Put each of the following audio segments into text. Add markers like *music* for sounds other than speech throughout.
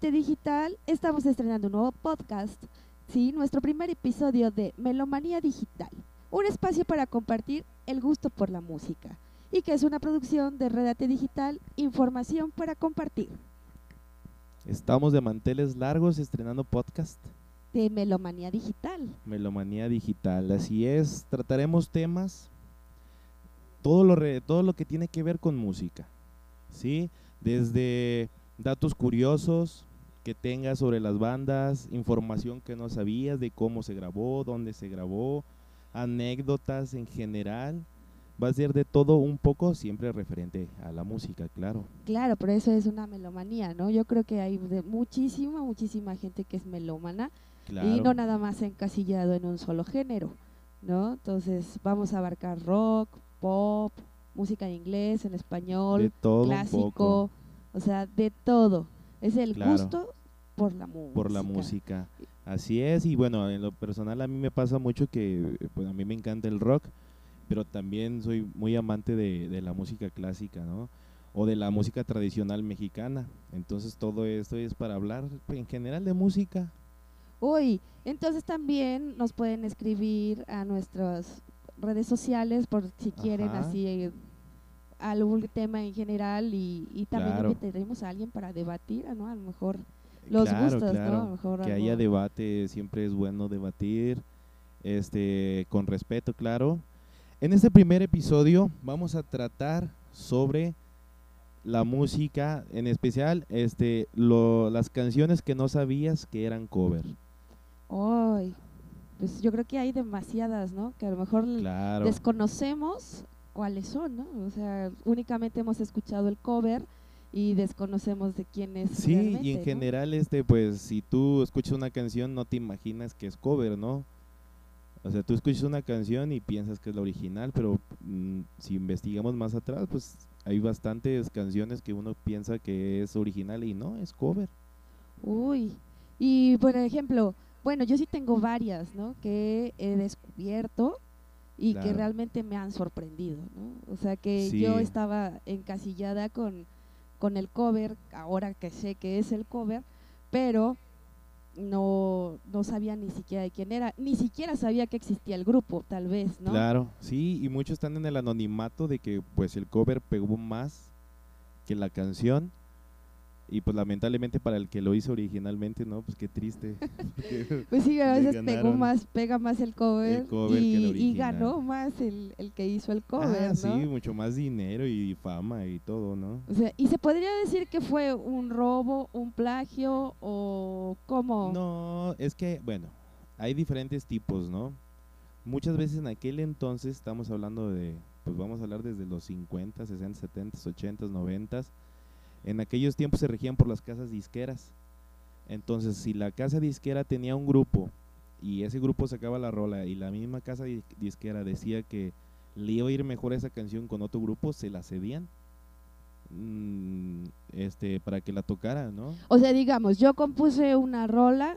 Digital, estamos estrenando un nuevo podcast, sí, nuestro primer episodio de Melomanía Digital, un espacio para compartir el gusto por la música y que es una producción de Redate Digital, información para compartir. Estamos de manteles largos estrenando podcast. De Melomanía Digital. Melomanía Digital, así es. Trataremos temas, todo lo, re- todo lo que tiene que ver con música, ¿sí? Desde datos curiosos que tengas sobre las bandas, información que no sabías de cómo se grabó, dónde se grabó, anécdotas en general. Va a ser de todo un poco, siempre referente a la música, claro. Claro, pero eso es una melomanía, ¿no? Yo creo que hay de muchísima, muchísima gente que es melómana claro. y no nada más encasillado en un solo género, ¿no? Entonces vamos a abarcar rock, pop, música en inglés, en español, de todo un clásico, poco o sea, de todo. Es el Claro. gusto por la música. por la música. Así es, y bueno, en lo personal a mí me pasa mucho que pues a mí me encanta el rock, pero también soy muy amante de, de la música clásica, ¿no? O de la música tradicional mexicana. Entonces todo esto es para hablar en general de música. Uy, entonces también nos pueden escribir a nuestras redes sociales por si quieren Ajá. así eh, algún tema en general y, y también Claro. invitaremos a alguien para debatir, ¿no? A lo mejor los claro, gustos, ¿no? claro. A lo mejor que algo- haya debate, siempre es bueno debatir, este, con respeto, claro. En este primer episodio vamos a tratar sobre la música, en especial este, lo, las canciones que no sabías que eran cover. Ay, pues yo creo que hay demasiadas, ¿no? Que a lo mejor Claro, desconocemos cuáles son, ¿no? O sea, únicamente hemos escuchado el cover y desconocemos de quién es. sí, y en ¿no? general, este, pues, si tú escuchas una canción, no te imaginas que es cover, ¿no? O sea, tú escuchas una canción y piensas que es la original, pero mm, si investigamos más atrás, pues hay bastantes canciones que uno piensa que es original y no, es cover. Uy, y por ejemplo, bueno, yo sí tengo varias, ¿no? Que he descubierto y que realmente me han sorprendido, ¿no? O sea, que Sí. yo estaba encasillada con, con el cover, ahora que sé que es el cover, pero no, no sabía ni siquiera de quién era, ni siquiera sabía que existía el grupo, tal vez, ¿no? Claro, sí, y muchos están en el anonimato de que pues el cover pegó más que la canción. Y pues lamentablemente para el que lo hizo originalmente, ¿no? Pues qué triste. *laughs* Pues sí, a veces pegó más, pega más el cover, cover que y, el y ganó más el, el que hizo el cover, ah, ¿no? sí, mucho más dinero y fama y todo, ¿no? O sea, ¿y se podría decir que fue un robo, un plagio o cómo? No, es que, bueno, hay diferentes tipos, ¿no? Muchas veces en aquel entonces, estamos hablando de, pues vamos a hablar desde los 50, 60, 70, 80, 90, en aquellos tiempos se regían por las casas disqueras. Entonces, si la casa disquera tenía un grupo y ese grupo sacaba la rola y la misma casa di- disquera decía que le iba a ir mejor esa canción con otro grupo, se la cedían. mm, este para que la tocara, ¿no? O sea, digamos, yo compuse una rola,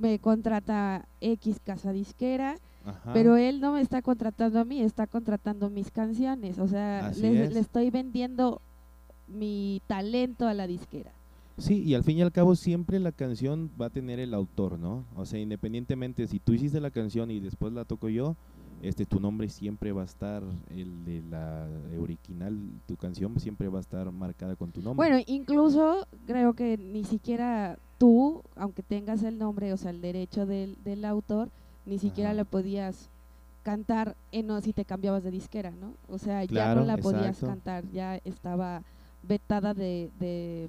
me contrata X casa disquera, Ajá. pero él no me está contratando a mí, está contratando mis canciones. O sea, Así le, es. le estoy vendiendo mi talento a la disquera. Sí, y al fin y al cabo siempre la canción va a tener el autor, ¿no? O sea, independientemente si tú hiciste la canción y después la toco yo, este tu nombre siempre va a estar el de la original, tu canción siempre va a estar marcada con tu nombre. Bueno, incluso creo que ni siquiera tú, aunque tengas el nombre, o sea, el derecho del, del autor, ni siquiera Ajá. le podías cantar en o si te cambiabas de disquera, ¿no? O sea, ya no la podías exacto. cantar, ya estaba vetada de, de,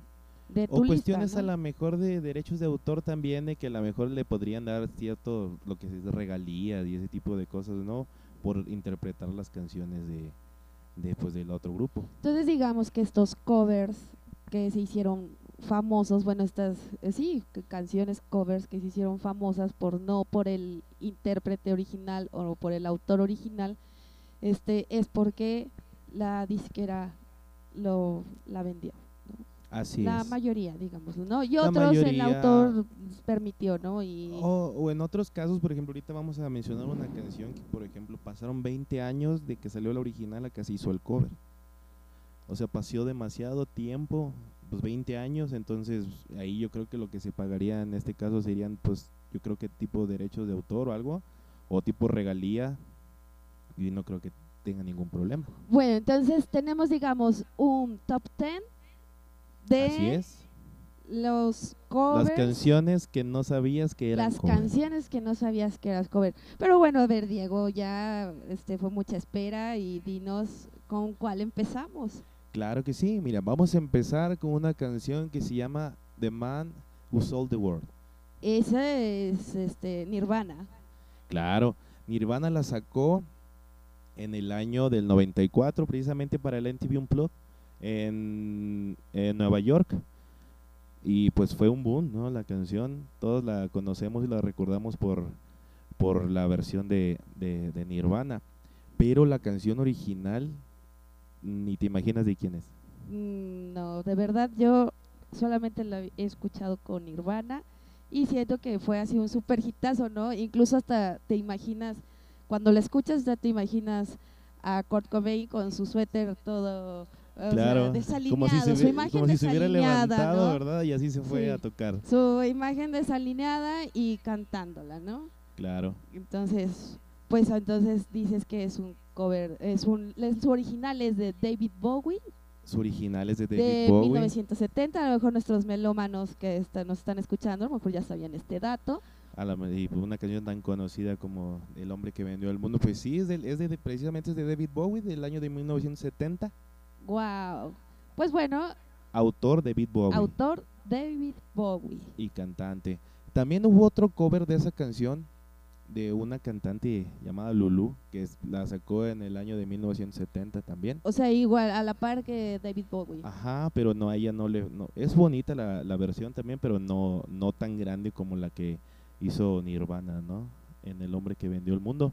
de tu o lista, cuestiones ¿no? a la mejor de derechos de autor también de que a lo mejor le podrían dar cierto lo que es regalías y ese tipo de cosas, ¿no? Por interpretar las canciones de, de pues del otro grupo. Entonces digamos que estos covers que se hicieron famosos, bueno, estas, eh, sí, canciones covers que se hicieron famosas por no por el intérprete original o por el autor original, este es porque la disquera lo la vendió. Así la es. mayoría, digamos, ¿no? Y La otros el autor permitió, ¿no? Y O, o en otros casos, por ejemplo, ahorita vamos a mencionar una canción que, por ejemplo, pasaron 20 años de que salió la original a que se hizo el cover. O sea, pasó demasiado tiempo pues 20 años, entonces ahí yo creo que lo que se pagaría en este caso serían pues yo creo que tipo derechos de autor o algo, o tipo regalía, y no creo que tenga ningún problema. Bueno, entonces tenemos, digamos, un top 10 de Así es. los covers. Las canciones que no sabías que eran las cover. canciones que no sabías que eras cover. Pero bueno, a ver, Diego, ya este fue mucha espera y dinos con cuál empezamos. Claro que sí, mira, vamos a empezar con una canción que se llama The Man Who Sold the World. Esa es este Nirvana. Claro, Nirvana la sacó en el año del 94, precisamente para el MTV Unplugged en, en Nueva York. Y pues fue un boom, ¿no? La canción, todos la conocemos y la recordamos por, por la versión de, de, de Nirvana. Pero la canción original, ni te imaginas de quién es. Mm, No, de verdad yo solamente la he escuchado con Nirvana y siento que fue así un super hitazo, ¿no? Incluso hasta te imaginas, cuando la escuchas ya te imaginas a Kurt Cobain con su suéter todo o sea, Claro, desalineado, como si se, su imagen como si se hubiera desalineada, levantado, ¿no? ¿verdad? Y así se fue Sí. a tocar. Su imagen desalineada y cantándola, ¿no? Claro. Entonces, pues entonces dices que es un cover, es un, su original es de David Bowie, Su original es de David de Bowie. 1970, a lo mejor nuestros melómanos que está- nos están escuchando, a lo mejor ya sabían este dato. A la, y pues una canción tan conocida como El hombre que vendió el mundo, pues sí, es, del- es de, precisamente es de David Bowie del año de 1970. Wow. Pues bueno, Autor David Bowie autor David Bowie. y cantante. También hubo otro cover de esa canción de una cantante llamada Lulu, que es- la sacó en el año de 1970 también. O sea, igual a la par que David Bowie. Ajá, pero no, a ella no le... No, es bonita la, la versión también, pero no, no tan grande como la que hizo Nirvana, ¿no? En El hombre que vendió el mundo.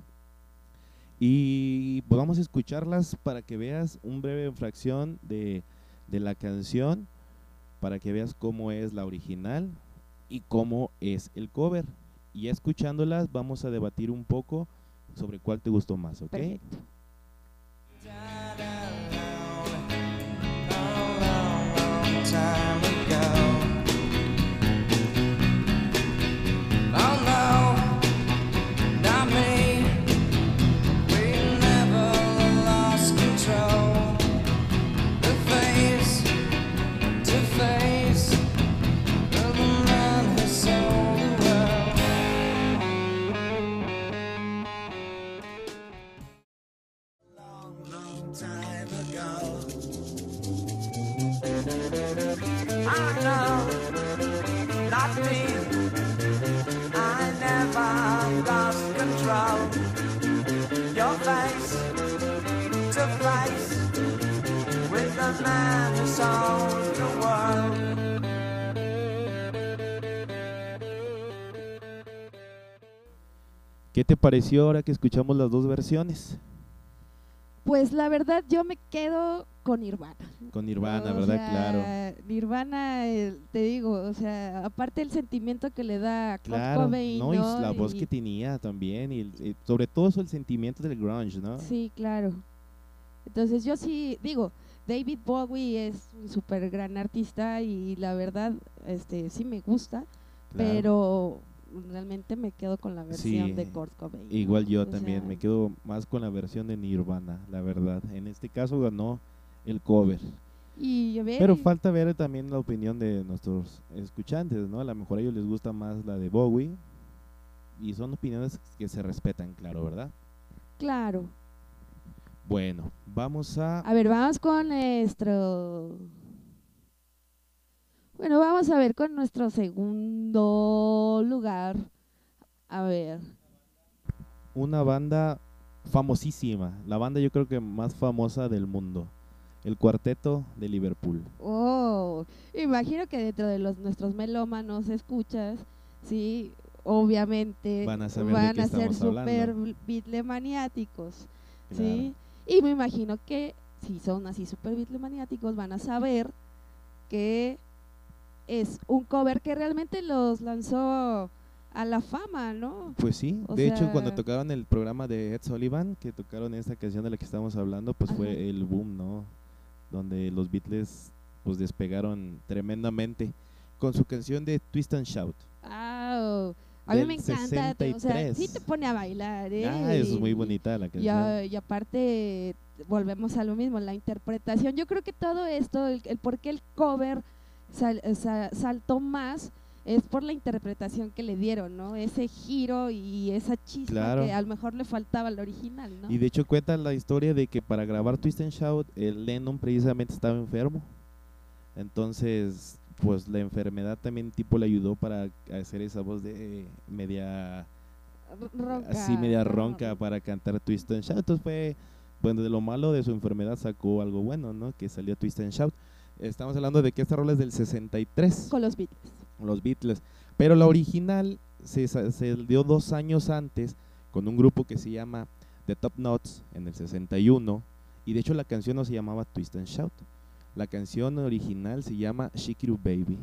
Y pues vamos a escucharlas para que veas un breve fracción de, de la canción, para que veas cómo es la original y cómo es el cover. Y ya escuchándolas vamos a debatir un poco sobre cuál te gustó más, ¿ok? Perfecto. time ¿Qué te pareció ahora que escuchamos las dos versiones? Pues la verdad yo me quedo con Nirvana. Con Nirvana, O ¿verdad? sea, claro. Nirvana, eh, te digo, o sea, aparte el sentimiento que le da a Claro, Cobain, no, y ¿no? la voz que tenía también, y, sobre todo el sentimiento del grunge, ¿no? Sí, claro. Entonces yo sí digo, David Bowie es un súper gran artista y la verdad, este, sí me gusta, Claro. pero realmente me quedo con la versión Sí, de Kurt Cobain. Igual yo O también, sea, me quedo más con la versión de Nirvana, la verdad. En este caso ganó el cover. Y ver, Pero falta ver también la opinión de nuestros escuchantes, ¿no? A lo mejor a ellos les gusta más la de Bowie. Y son opiniones que se respetan, claro, ¿verdad? claro. Bueno, vamos a... A ver, vamos con nuestro... Bueno, vamos a ver con nuestro segundo lugar. A ver, una banda famosísima, la banda yo creo que más famosa del mundo, el Cuarteto de Liverpool. Oh, imagino que dentro de los nuestros melómanos escuchas, sí, obviamente Van a saber de van qué a ser súper bitlemaniáticos, Claro. sí. Y me imagino que si son así súper bitlemaniáticos van a saber que es un cover que realmente los lanzó a la fama, ¿no? Pues sí, O de hecho cuando tocaron el programa de Ed Sullivan, que tocaron esta canción de la que estamos hablando, pues Ajá. fue el boom, ¿no? Donde los Beatles pues despegaron tremendamente con su canción de Twist and Shout. Au. A mí me encanta, o sea, 63. sí te pone a bailar, ¿eh? Ah, es muy bonita la canción. y aparte, volvemos a lo mismo, la interpretación. Yo creo que todo esto, el, el por qué el cover sal- sa- saltó más, es por la interpretación que le dieron, ¿no? Ese giro y esa chispa Claro. que a lo mejor le faltaba al original, ¿no? Y de hecho cuenta la historia de que para grabar Twist and Shout, el Lennon precisamente estaba enfermo. Entonces, pues la enfermedad también tipo le ayudó para hacer esa voz de media ronca, así media ¿no? ronca para cantar Twist and Shout. Entonces fue, bueno, de lo malo de su enfermedad sacó algo bueno, ¿no? Que salió Twist and Shout. Estamos hablando de que esta rola es del 63, Con los Beatles. los Beatles. Pero la original se, se dio dos años antes con un grupo que se llama The Top Knots en el 61. Y de hecho la canción no se llamaba Twist and Shout. La canción original se llama Shikiru Baby.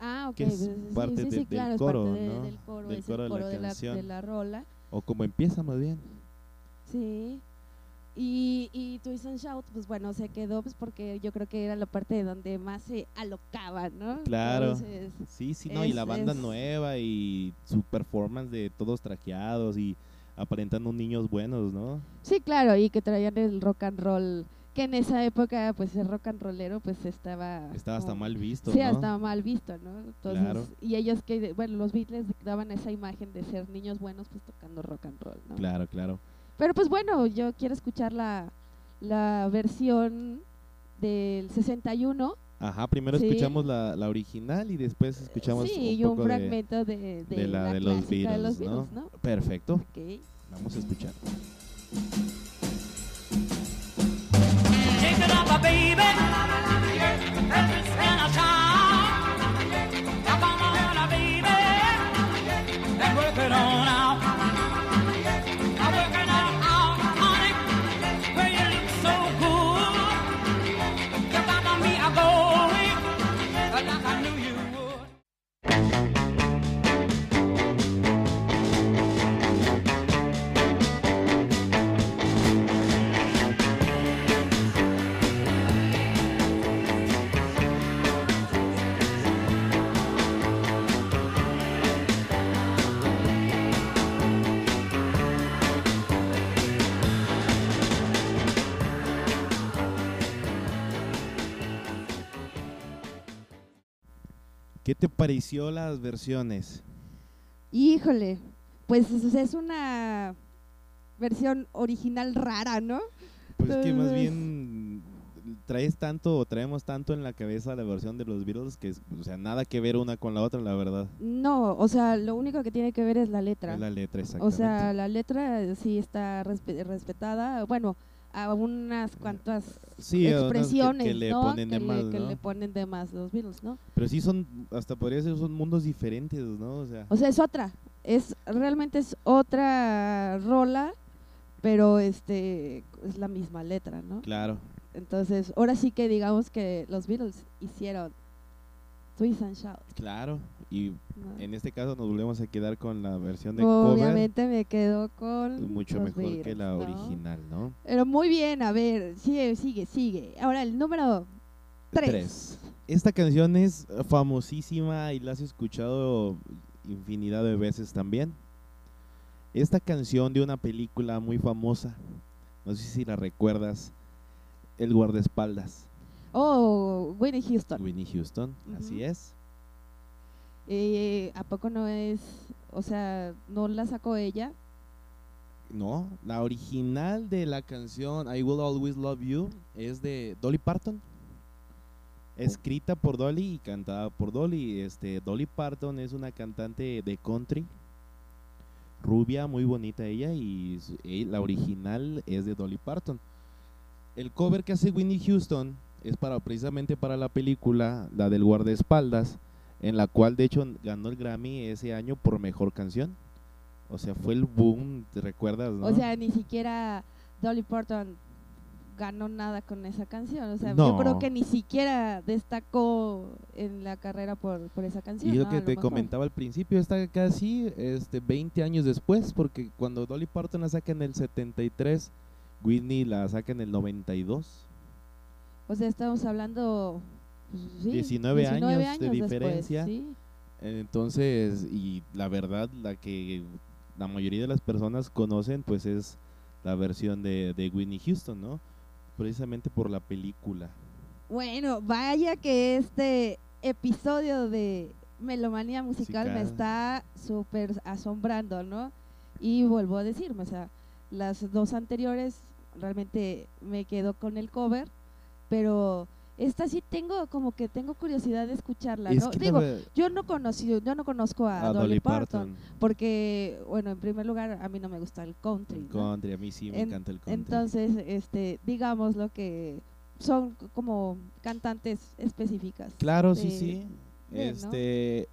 Ah, ok. Que es sí, parte sí, de- sí, del claro, es coro, parte de- ¿no? del coro, Del es coro de la coro de la, canción. de la rola. O como empieza más bien. Sí. Y, y Twist and Shout, pues bueno, se quedó pues porque yo creo que era la parte de donde más se alocaban, ¿no? Claro. Entonces, Sí, sí, no, y la banda es- nueva y su performance de todos trajeados y aparentando niños buenos, ¿no? sí, claro, y que traían el rock and roll, que en esa época, pues el rock and rollero, pues estaba... Estaba hasta como- mal visto, Sí, ¿no? estaba mal visto, ¿no? Entonces, Claro. y ellos que, bueno, los Beatles daban esa imagen de ser niños buenos, pues tocando rock and roll, ¿no? Claro, claro. Pero pues bueno, yo quiero escuchar la, la versión del 61. Ajá, primero Sí. escuchamos la, la original y después escuchamos sí, un y un poco de- fragmento de, de, de la la, de los clásica de los Beatles, ¿no? Perfecto, Ok. vamos a escuchar. Te pareció las versiones? Híjole, pues es una versión original rara, ¿no? Pues es que más bien traes tanto o traemos tanto en la cabeza la versión de los Beatles que, o sea, nada que ver una con la otra, la verdad. No, o sea, lo único que tiene que ver es la letra. Es la letra, O exactamente. sea, la letra sí está respe- respetada. Bueno, a unas cuantas sí, que- expresiones, que, le ¿no? ponen de que, más, le, que ¿no? le ponen de más los Beatles, ¿no? Pero sí son, hasta podría ser, son mundos diferentes, ¿no? O sea, O sea, es otra. Es realmente es otra rola, pero este es la misma letra, ¿no? claro. Entonces, ahora sí que digamos que los Beatles hicieron And Shout. Claro, y ¿no? en este caso nos volvemos a quedar con la versión de cover, Obviamente me quedo con mucho mejor que la ¿no? original, ¿no? Pero muy bien, a ver, sigue, sigue, sigue. Ahora el número tres. Tres. Esta canción es famosísima y la has escuchado infinidad de veces también. Esta canción de una película muy famosa, no sé si la recuerdas, El guardaespaldas, Oh, Whitney Houston. Winnie Houston, así es. Eh, ¿A poco no es, o sea, no la sacó ella? No, la original de la canción I Will Always Love You es de Dolly Parton. Escrita por Dolly y cantada por Dolly. Este, Dolly Parton es una cantante de country. Rubia, muy bonita ella. Y eh, la original es de Dolly Parton. El cover que hace Winnie Houston es para precisamente para la película, la del guardaespaldas, en la cual de hecho ganó el Grammy ese año por mejor canción. O sea, fue el boom, ¿te recuerdas? no? O sea, ni siquiera Dolly Parton ganó nada con esa canción. O sea, No. yo creo que ni siquiera destacó en la carrera por, por esa canción. Y lo ¿no? que lo te comentaba al principio, está casi este, 20 años después, porque cuando Dolly Parton la saca en el 73, Whitney la saca en el 92. O sea, estamos hablando pues, sí, 19 años de después, diferencia. sí. Entonces, y la verdad, la que la mayoría de las personas conocen, pues es la versión de, de Whitney Houston, ¿no? Precisamente por la película. Bueno, vaya que este episodio de Melomanía Musical me está súper asombrando, ¿no? Y vuelvo a decirme, o sea, las dos anteriores realmente me quedo con el cover, pero esta sí tengo como que tengo curiosidad de escucharla, Es ¿no? Digo, yo no conocí, yo no conozco a, a Dolly Parton, porque, bueno, en primer lugar, a mí no me gusta el country, El ¿no? country, a mí sí me En- encanta el country. Entonces, este, digamos lo que son como cantantes específicas. Claro, sí, de- sí. de, ¿no? Este,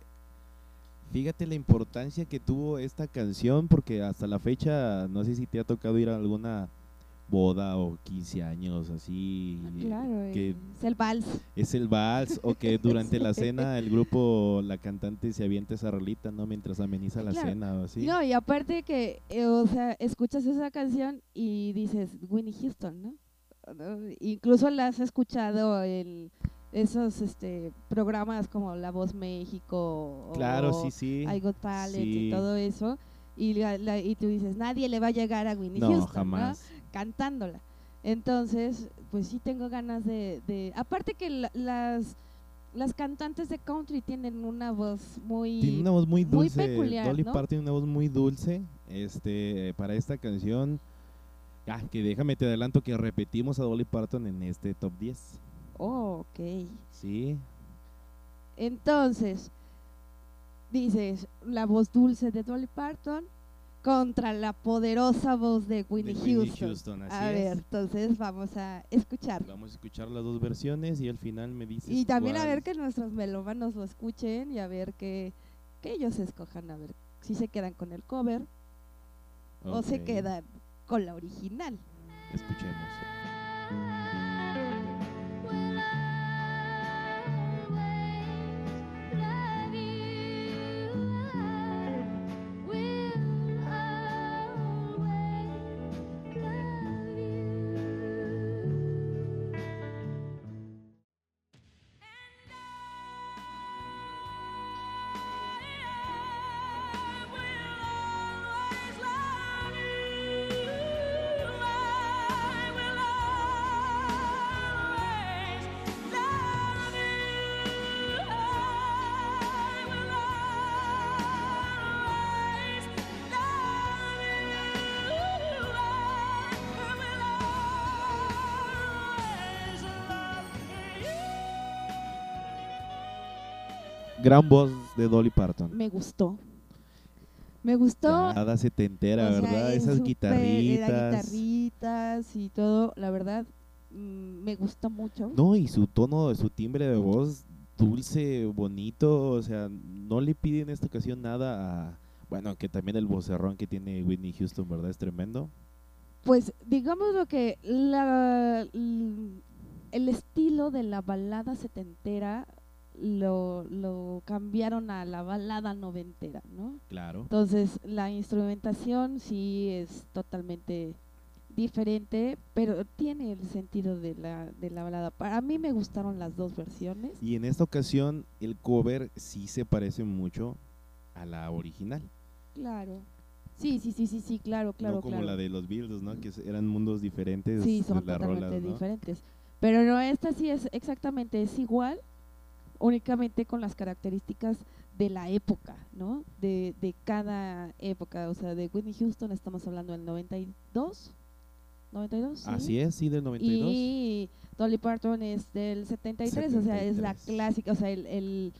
fíjate la importancia que tuvo esta canción, porque hasta la fecha, no sé si te ha tocado ir a alguna boda o 15 años, así. Ah, Claro, que eh, es el vals. es el vals, o que *laughs* durante la Sí. cena el grupo, la cantante se avienta esa rolita, ¿no? Mientras ameniza la Claro. cena o así. No, y aparte que, eh, o sea, escuchas esa canción y dices Winnie Houston, ¿no? Incluso la has escuchado en esos este, programas como La Voz México Claro, o sí, sí. I Got Talent y Sí. todo eso. Y, la- la- y tú dices, nadie le va a llegar a Winnie No, Houston, ¿no? jamás. cantándola. Entonces, pues sí tengo ganas de... de aparte que la- las, las cantantes de country tienen una voz muy... Tiene una voz muy muy dulce. peculiar, Dolly ¿no? Parton tiene una voz muy dulce. Este, para esta canción. Ah, que déjame te adelanto que repetimos a Dolly Parton en este top 10. Oh, ok. Sí. Entonces, dices, la voz dulce de Dolly Parton contra la poderosa voz de Winnie, de Whitney Houston. Houston, así a es. ver, entonces vamos a escuchar. Vamos a escuchar las dos versiones y al final me dices. Y también a cuál. ver que nuestros melómanos lo escuchen y a ver que, que ellos escojan, a ver si se quedan con el cover o se quedan con la original. Escuchemos. Gran voz de Dolly Parton. Me gustó. Me gustó. Nada setentera, o sea, ¿verdad? Esas su pe- guitarritas. Guitarritas y todo, la verdad, mm, me gustó mucho. No, y su tono, su timbre de voz dulce, bonito, o sea, no le pide en esta ocasión nada a... Bueno, que también el vocerrón que tiene Whitney Houston, ¿verdad? Es tremendo. Pues digamos lo que la, el estilo de la balada setentera lo, lo cambiaron a la balada noventera, ¿no? Claro. Entonces la instrumentación sí es totalmente diferente, pero tiene el sentido de la, de la balada. Para mí me gustaron las dos versiones. Y en esta ocasión el cover sí se parece mucho a la original. Claro. Sí, sí, sí, sí, sí, claro, claro, no como claro. la de los Beatles, ¿no? Que eran mundos diferentes Sí, son totalmente rolas, ¿no? diferentes. Pero no, esta sí es exactamente, es igual, únicamente con las características de la época, ¿no? De, de cada época. O sea, de Whitney Houston estamos hablando del 92, 92, ¿sí? Así es, sí, del 92. Y Dolly Parton es del 73, o sea, es la 73. clásica, o sea, el, el,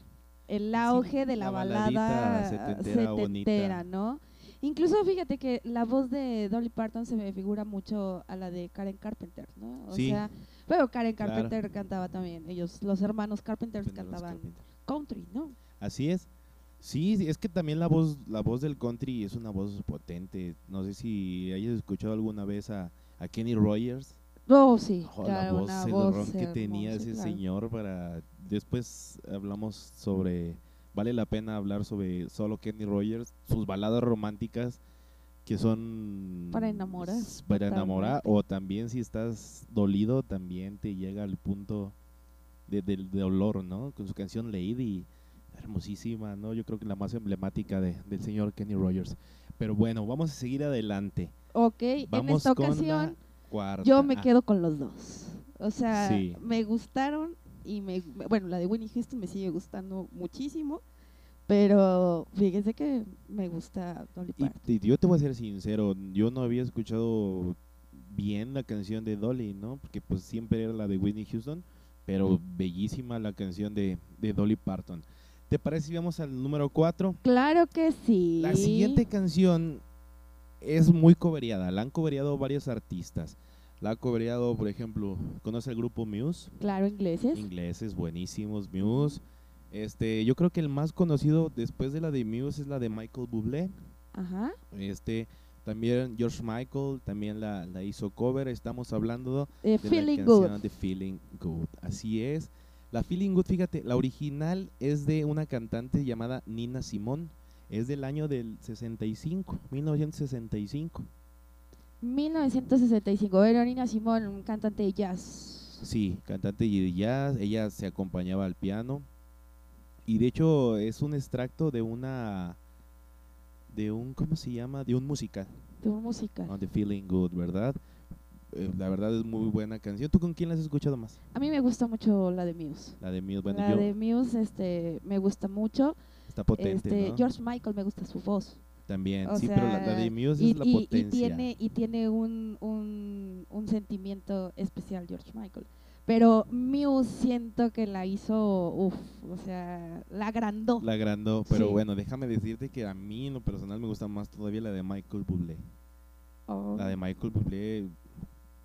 el auge de la, la balada setentera setentera, ¿no? Incluso fíjate que la voz de Dolly Parton se me figura mucho a la de Karen Carpenter, ¿no? O Sí. sea, pero Karen Claro. Carpenter cantaba también, ellos, los hermanos los cantaban Carpenter. country, ¿no? Así es. Sí, es que también la voz, la voz del country es una voz potente. No sé si hayas escuchado alguna vez a, a Kenny Rogers. Oh, sí, Oh, claro, la voz, una el voz que tenía hermosa, ese claro. señor para... Después hablamos sobre... Vale la pena hablar sobre solo Kenny Rogers, sus baladas románticas que son... Para enamorar, Para enamorar totalmente. o también si estás dolido también te llega al punto de- del dolor, ¿no? Con su canción Lady, hermosísima, ¿no? Yo creo que la más emblemática de- del señor Kenny Rogers. Pero bueno, vamos a seguir adelante. Ok, en Vamos esta con la ocasión yo me Ah, quedo con los dos. O sea, Sí. me gustaron y me bueno, la de Winnie Houston me sigue gustando muchísimo, pero fíjese que me gusta Dolly Y, Parton. y yo te voy a ser sincero, yo no había escuchado bien la canción de Dolly, ¿no? Porque pues siempre era la de Whitney Houston, pero bellísima la canción de, de Dolly Parton. ¿Te parece si vamos al número 4? Claro que sí. La siguiente canción es muy coveriada, la han coveriado varios artistas. La ha coveriado, por ejemplo, ¿conoce el grupo Muse? Claro, ingleses. Ingleses buenísimos, Muse. Este, yo creo que el más conocido después de la de Muse es la de Michael Bublé. Ajá. Este, también George Michael también la, la hizo cover. Estamos hablando Eh, de feeling la good. canción de Feeling Good. Así es. La Feeling Good, fíjate, la original es de una cantante llamada Nina Simón. Es del año del 65, 1965. 1965. Verónica Simón, un cantante de jazz. Sí, cantante de jazz. Ella se acompañaba al piano. Y de hecho es un extracto de una de un ¿cómo se llama? De un musical. De música. On the Feeling Good, ¿verdad? Eh, la verdad es muy buena canción. ¿Tú con quién la has escuchado más? A mí me gusta mucho la de Muse. La de Muse. Bueno, la yo, de Muse este, me gusta mucho. está potente, este, ¿no? George Michael me gusta su voz. También, o sí, pero la, la sea, de Muse y, es la y- y potencia. tiene, y tiene un, un, un sentimiento especial George Michael. Pero Muse siento que la hizo, uff, o sea, la agrandó. La agrandó, pero Sí. bueno, déjame decirte que a mí en lo personal me gusta más todavía la de Michael Bublé. Oh. La de Michael Bublé,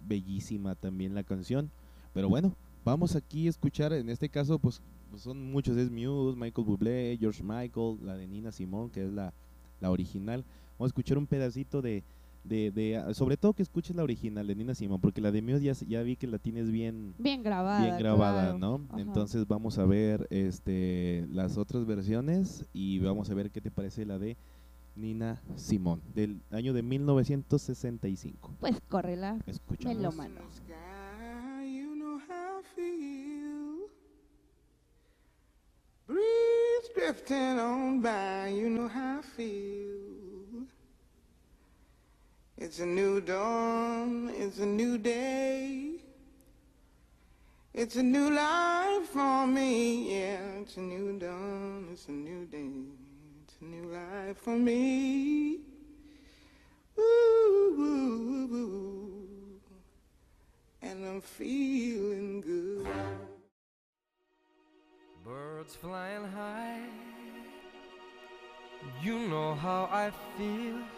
bellísima también la canción. Pero bueno, vamos aquí a escuchar, en este caso, pues pues son muchos, es Muse, Michael Bublé, George Michael, la de Nina Simón, que es la, la original. Vamos a escuchar un pedacito de, de, de- ah, sobre todo que escuches la original de Nina Simón, porque la de Muse ya, ya vi que la tienes bien, bien grabada. bien grabada, claro. ¿no? Ajá. Entonces vamos a ver este las otras versiones y vamos a ver qué te parece la de Nina Simón del año de 1965. Pues córrela, Escuchamos. Breeze drifting on by, you know how I feel. It's a new dawn, it's a new day. It's a new life for me, yeah. It's a new dawn, it's a new day. It's a new life for me. Ooh, ooh, ooh, and I'm feeling good. Birds flying high, you know how I feel.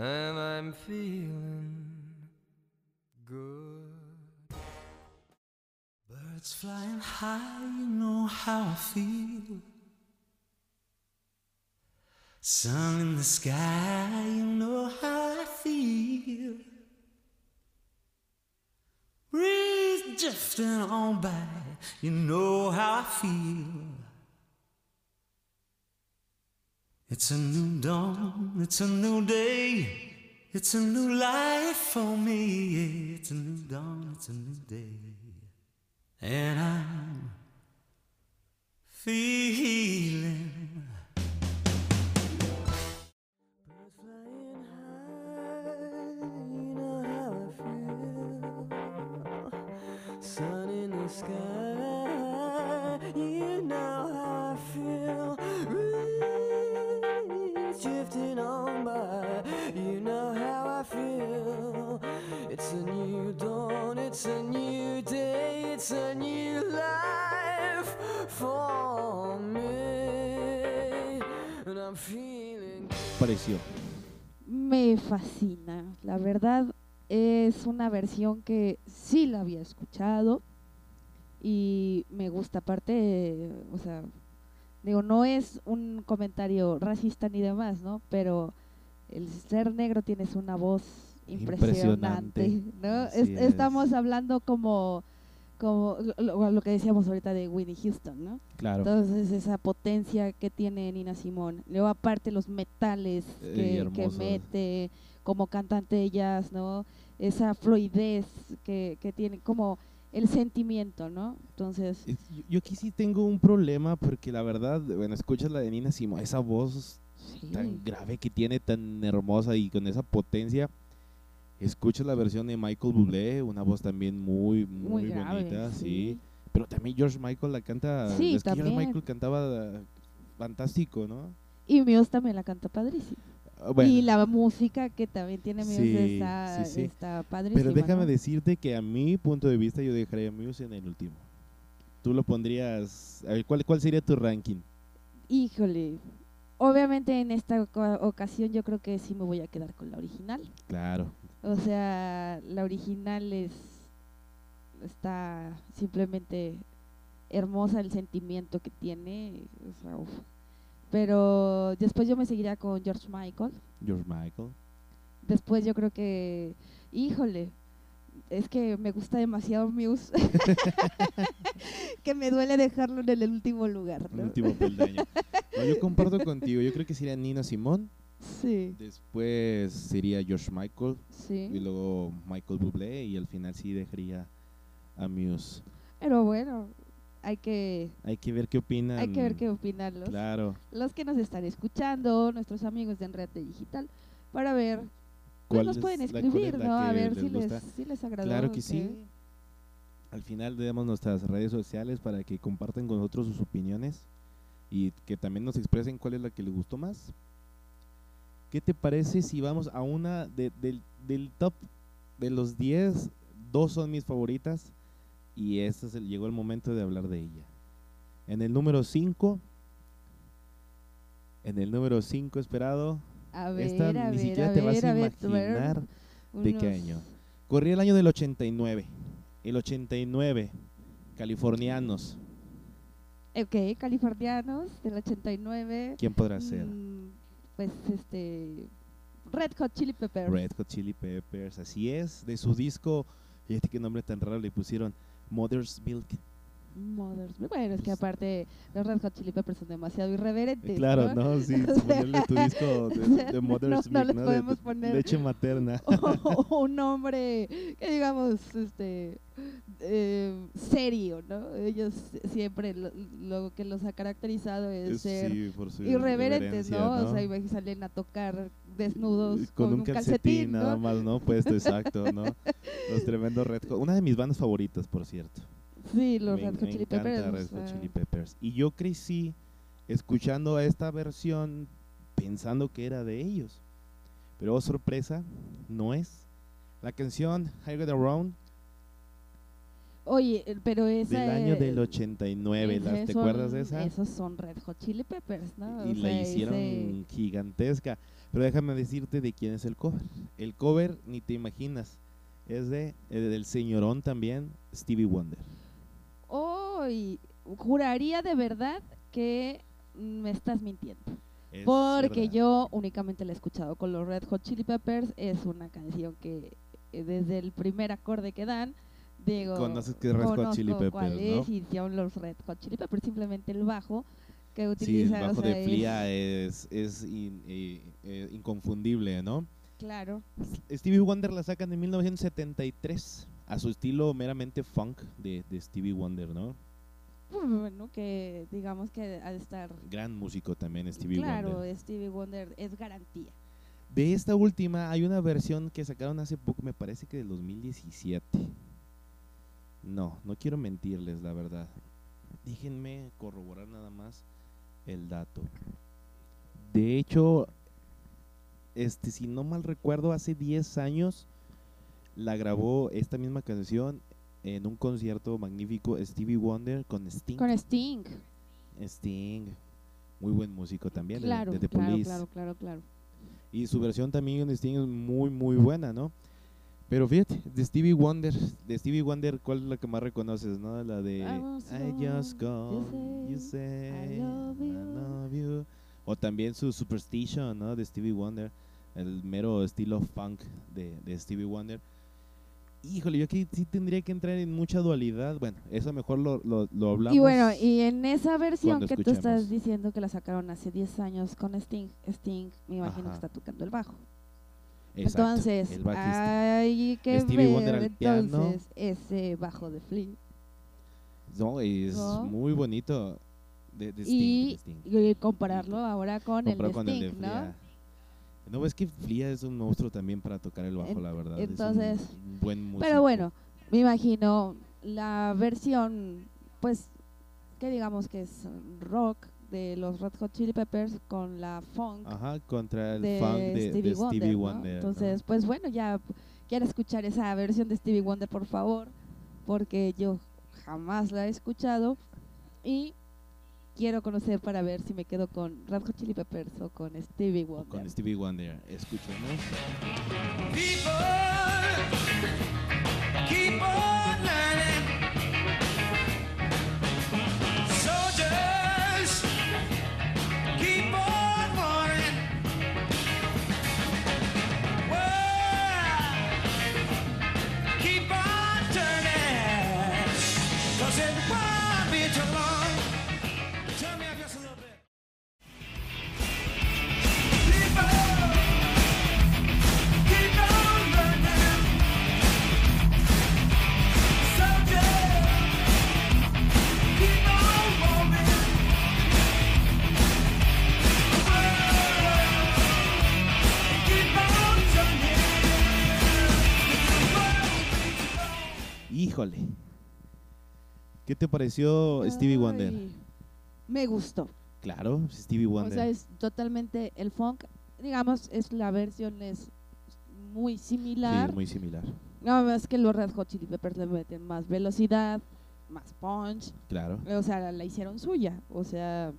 And I'm feeling good. Birds flying high, you know how I feel. Sun in the sky, you know how I feel. Breeze drifting on by, you know how I feel. It's a new dawn, it's a new day, it's a new life for me. It's a new dawn, it's a new day. And I'm feeling Birds flying high, you know how I feel. Sun in the sky, you know Pareció. Me fascina, la verdad es una versión que sí la había escuchado y me gusta. Aparte, eh, o sea, digo, no es un comentario racista ni demás, ¿no? Pero el ser negro tienes una voz impresionante, Impresionante, ¿no? así Es- es. Estamos hablando como como lo, lo que decíamos ahorita de Winnie Houston, ¿no? Claro. Entonces esa potencia que tiene Nina Simón. Luego aparte los metales Eh, que, mete como cantante de jazz, ¿no? Esa fluidez que, que tiene como el sentimiento, ¿no? Entonces, Es- Yo, yo aquí sí tengo un problema porque la verdad, bueno, escuchas la de Nina Simón, esa voz sí, tan grave que tiene, tan hermosa y con esa potencia. Escuchas la versión de Michael Bublé, una voz también muy, muy, muy grave, bonita, sí. Pero también George Michael la canta. Sí, es que George también. Michael cantaba eh, fantástico, ¿no? Y Muse también la canta padrísimo. Ah, bueno, Y la música que también tiene Muse Sí, está, sí, está padrísima. pero déjame ¿no? decirte que a mi punto de vista yo dejaría Muse en el último. Tú lo pondrías. A ver, ¿cuál, cuál sería tu ranking? Híjole. Obviamente en esta oca- ocasión yo creo que sí me voy a quedar con la original. Claro. O sea, la original es está simplemente hermosa el sentimiento que tiene, o sea, uf. pero después yo me seguiría con George Michael. George Michael. Después yo creo que, híjole, es que me gusta demasiado Muse, *laughs* que me duele dejarlo en el último lugar. El ¿no? último peldaño. No, yo comparto contigo. Yo creo que sería Nina Simón. Sí, Después sería George Michael. Y sí. luego Michael Bublé. Y al final sí dejaría a Muse. Pero bueno, hay que, Hay que ver qué opinan. hay que ver qué opinan los, Claro. los que nos están escuchando, nuestros amigos de Enrete Digital, para ver, pues ¿Cuál nos pueden escribir, ¿no? A ver les si les, si les agradó. Claro que sí. Al final le damos nuestras redes sociales para que compartan con nosotros sus opiniones y que también nos expresen cuál es la que les gustó más. ¿Qué te parece si vamos a una de- del, del top de los 10? Dos son mis favoritas y este es el- llegó el momento de hablar de ella. En el número 5, en el número 5 esperado, A ver, esta a ni ver, siquiera a te vas ver, a imaginar de qué año. Corría el año del 89. El 89, californianos. Ok, californianos del 89. ¿Quién podrá ser? mm, Pues este. Red Hot Chili Peppers. Red Hot Chili Peppers, así es. De su disco, fíjate qué nombre tan raro le pusieron, Mother's Milk. Mothers. Bueno, es que aparte los Red Hot Chili Peppers son demasiado irreverentes. claro, ¿no? ¿no? Sí, *laughs* *laughs* O sea, ponerle tu disco de, no- Mother's no Milk, les ¿no? De- poner- leche materna. *laughs* o un nombre que digamos este eh, serio, ¿no? Ellos siempre lo, lo que los ha caracterizado es ser sí, irreverentes, ¿no? O sea, imagínate, salen a tocar desnudos con, un calcetín, calcetín, nada ¿no? más, ¿no? Puesto, exacto, ¿no? Los tremendos Red Hot. Una de mis bandas favoritas, por cierto. Sí, los me, Red Hot Chili Peppers. Red Hot Chili Peppers. Y yo crecí escuchando esta versión pensando que era de ellos. Pero oh, sorpresa, no es. La canción High Get Around Oye, eh, pero esa del año eh, del 89, ¿las- ese ¿te son- acuerdas de esa? Esos son Red Hot Chili Peppers, ¿no? y O la sea, hicieron ese- gigantesca. Pero déjame decirte de quién es el cover. El cover, ni te imaginas, es de eh, del señorón también, Stevie Wonder. Hoy juraría de verdad que me estás mintiendo. Es Porque verdad. yo únicamente la he escuchado con los Red Hot Chili Peppers. Es una canción que eh, desde el primer acorde que dan, digo, Conoces que es Red Hot Chili cuál Peppers, ¿no? es y son los Red Hot Chili Peppers. Simplemente el bajo que Sí, el utilizan. o bajo sea, de Flia es, es in- eh, eh, inconfundible, ¿no? Claro. Stevie Wonder la sacan en 1973 a su estilo meramente funk de, de Stevie Wonder, ¿no? *laughs* Bueno, que digamos que ha de estar. Gran músico también Stevie claro, Wonder. Stevie Wonder es garantía. De esta última hay una versión que sacaron hace poco, me parece que del 2017. No, no quiero mentirles, la verdad. Déjenme corroborar nada más el dato. De hecho, este, si no mal recuerdo, hace 10 años la grabó esta misma canción en un concierto magnífico Stevie Wonder con Sting. Con Sting. Sting, muy buen músico también, de- Claro, de, The claro, Police. claro, claro, claro. Y su versión también en Sting es muy, muy buena, ¿no? Pero fíjate, de Stevie Wonder, de Stevie Wonder, ¿cuál es la que más reconoces, no? La de I I just gone, you you say, I love I you. love you. O también su Superstition, ¿no? De Stevie Wonder, el mero estilo funk de, de Stevie Wonder. Híjole, yo aquí sí tendría que entrar en mucha dualidad. Bueno, eso mejor lo, lo, lo hablamos. Y bueno, y en esa versión que tú estás diciendo que la sacaron hace 10 años con Sting, Sting me imagino Ajá. que está tocando el bajo. Exacto, entonces, el hay que Stevie ver entonces ese bajo de Flea. No, es ¿no? muy bonito de, de Sting. y, de Sting. y compararlo ahora con el de Comparado con el de Sting, ¿no? No, es que Flia es un monstruo también para tocar el bajo, En- la verdad. es un entonces, buen músico. Pero bueno, me imagino la versión, pues, que digamos que es rock de los Red Hot Chili Peppers con la funk Ajá, contra el de, funk de Stevie, de Wonder, Stevie ¿no? Wonder. ¿no? Entonces, pues bueno, ya quiero escuchar esa versión de Stevie Wonder, por favor, porque yo jamás la he escuchado y quiero conocer para ver si me quedo con Red Hot Chili Peppers o con Stevie O Wonder. con Stevie Wonder. Escuchemos. People, keep on te pareció Stevie Wonder? Ay, Me gustó. Claro, Stevie Wonder. O sea, es totalmente el funk, digamos, es la versión es muy sí, similar. es muy similar. Nada más que los Red Hot Chili Peppers le meten más velocidad, más punch. Claro. O sea, la, la hicieron suya. O sea,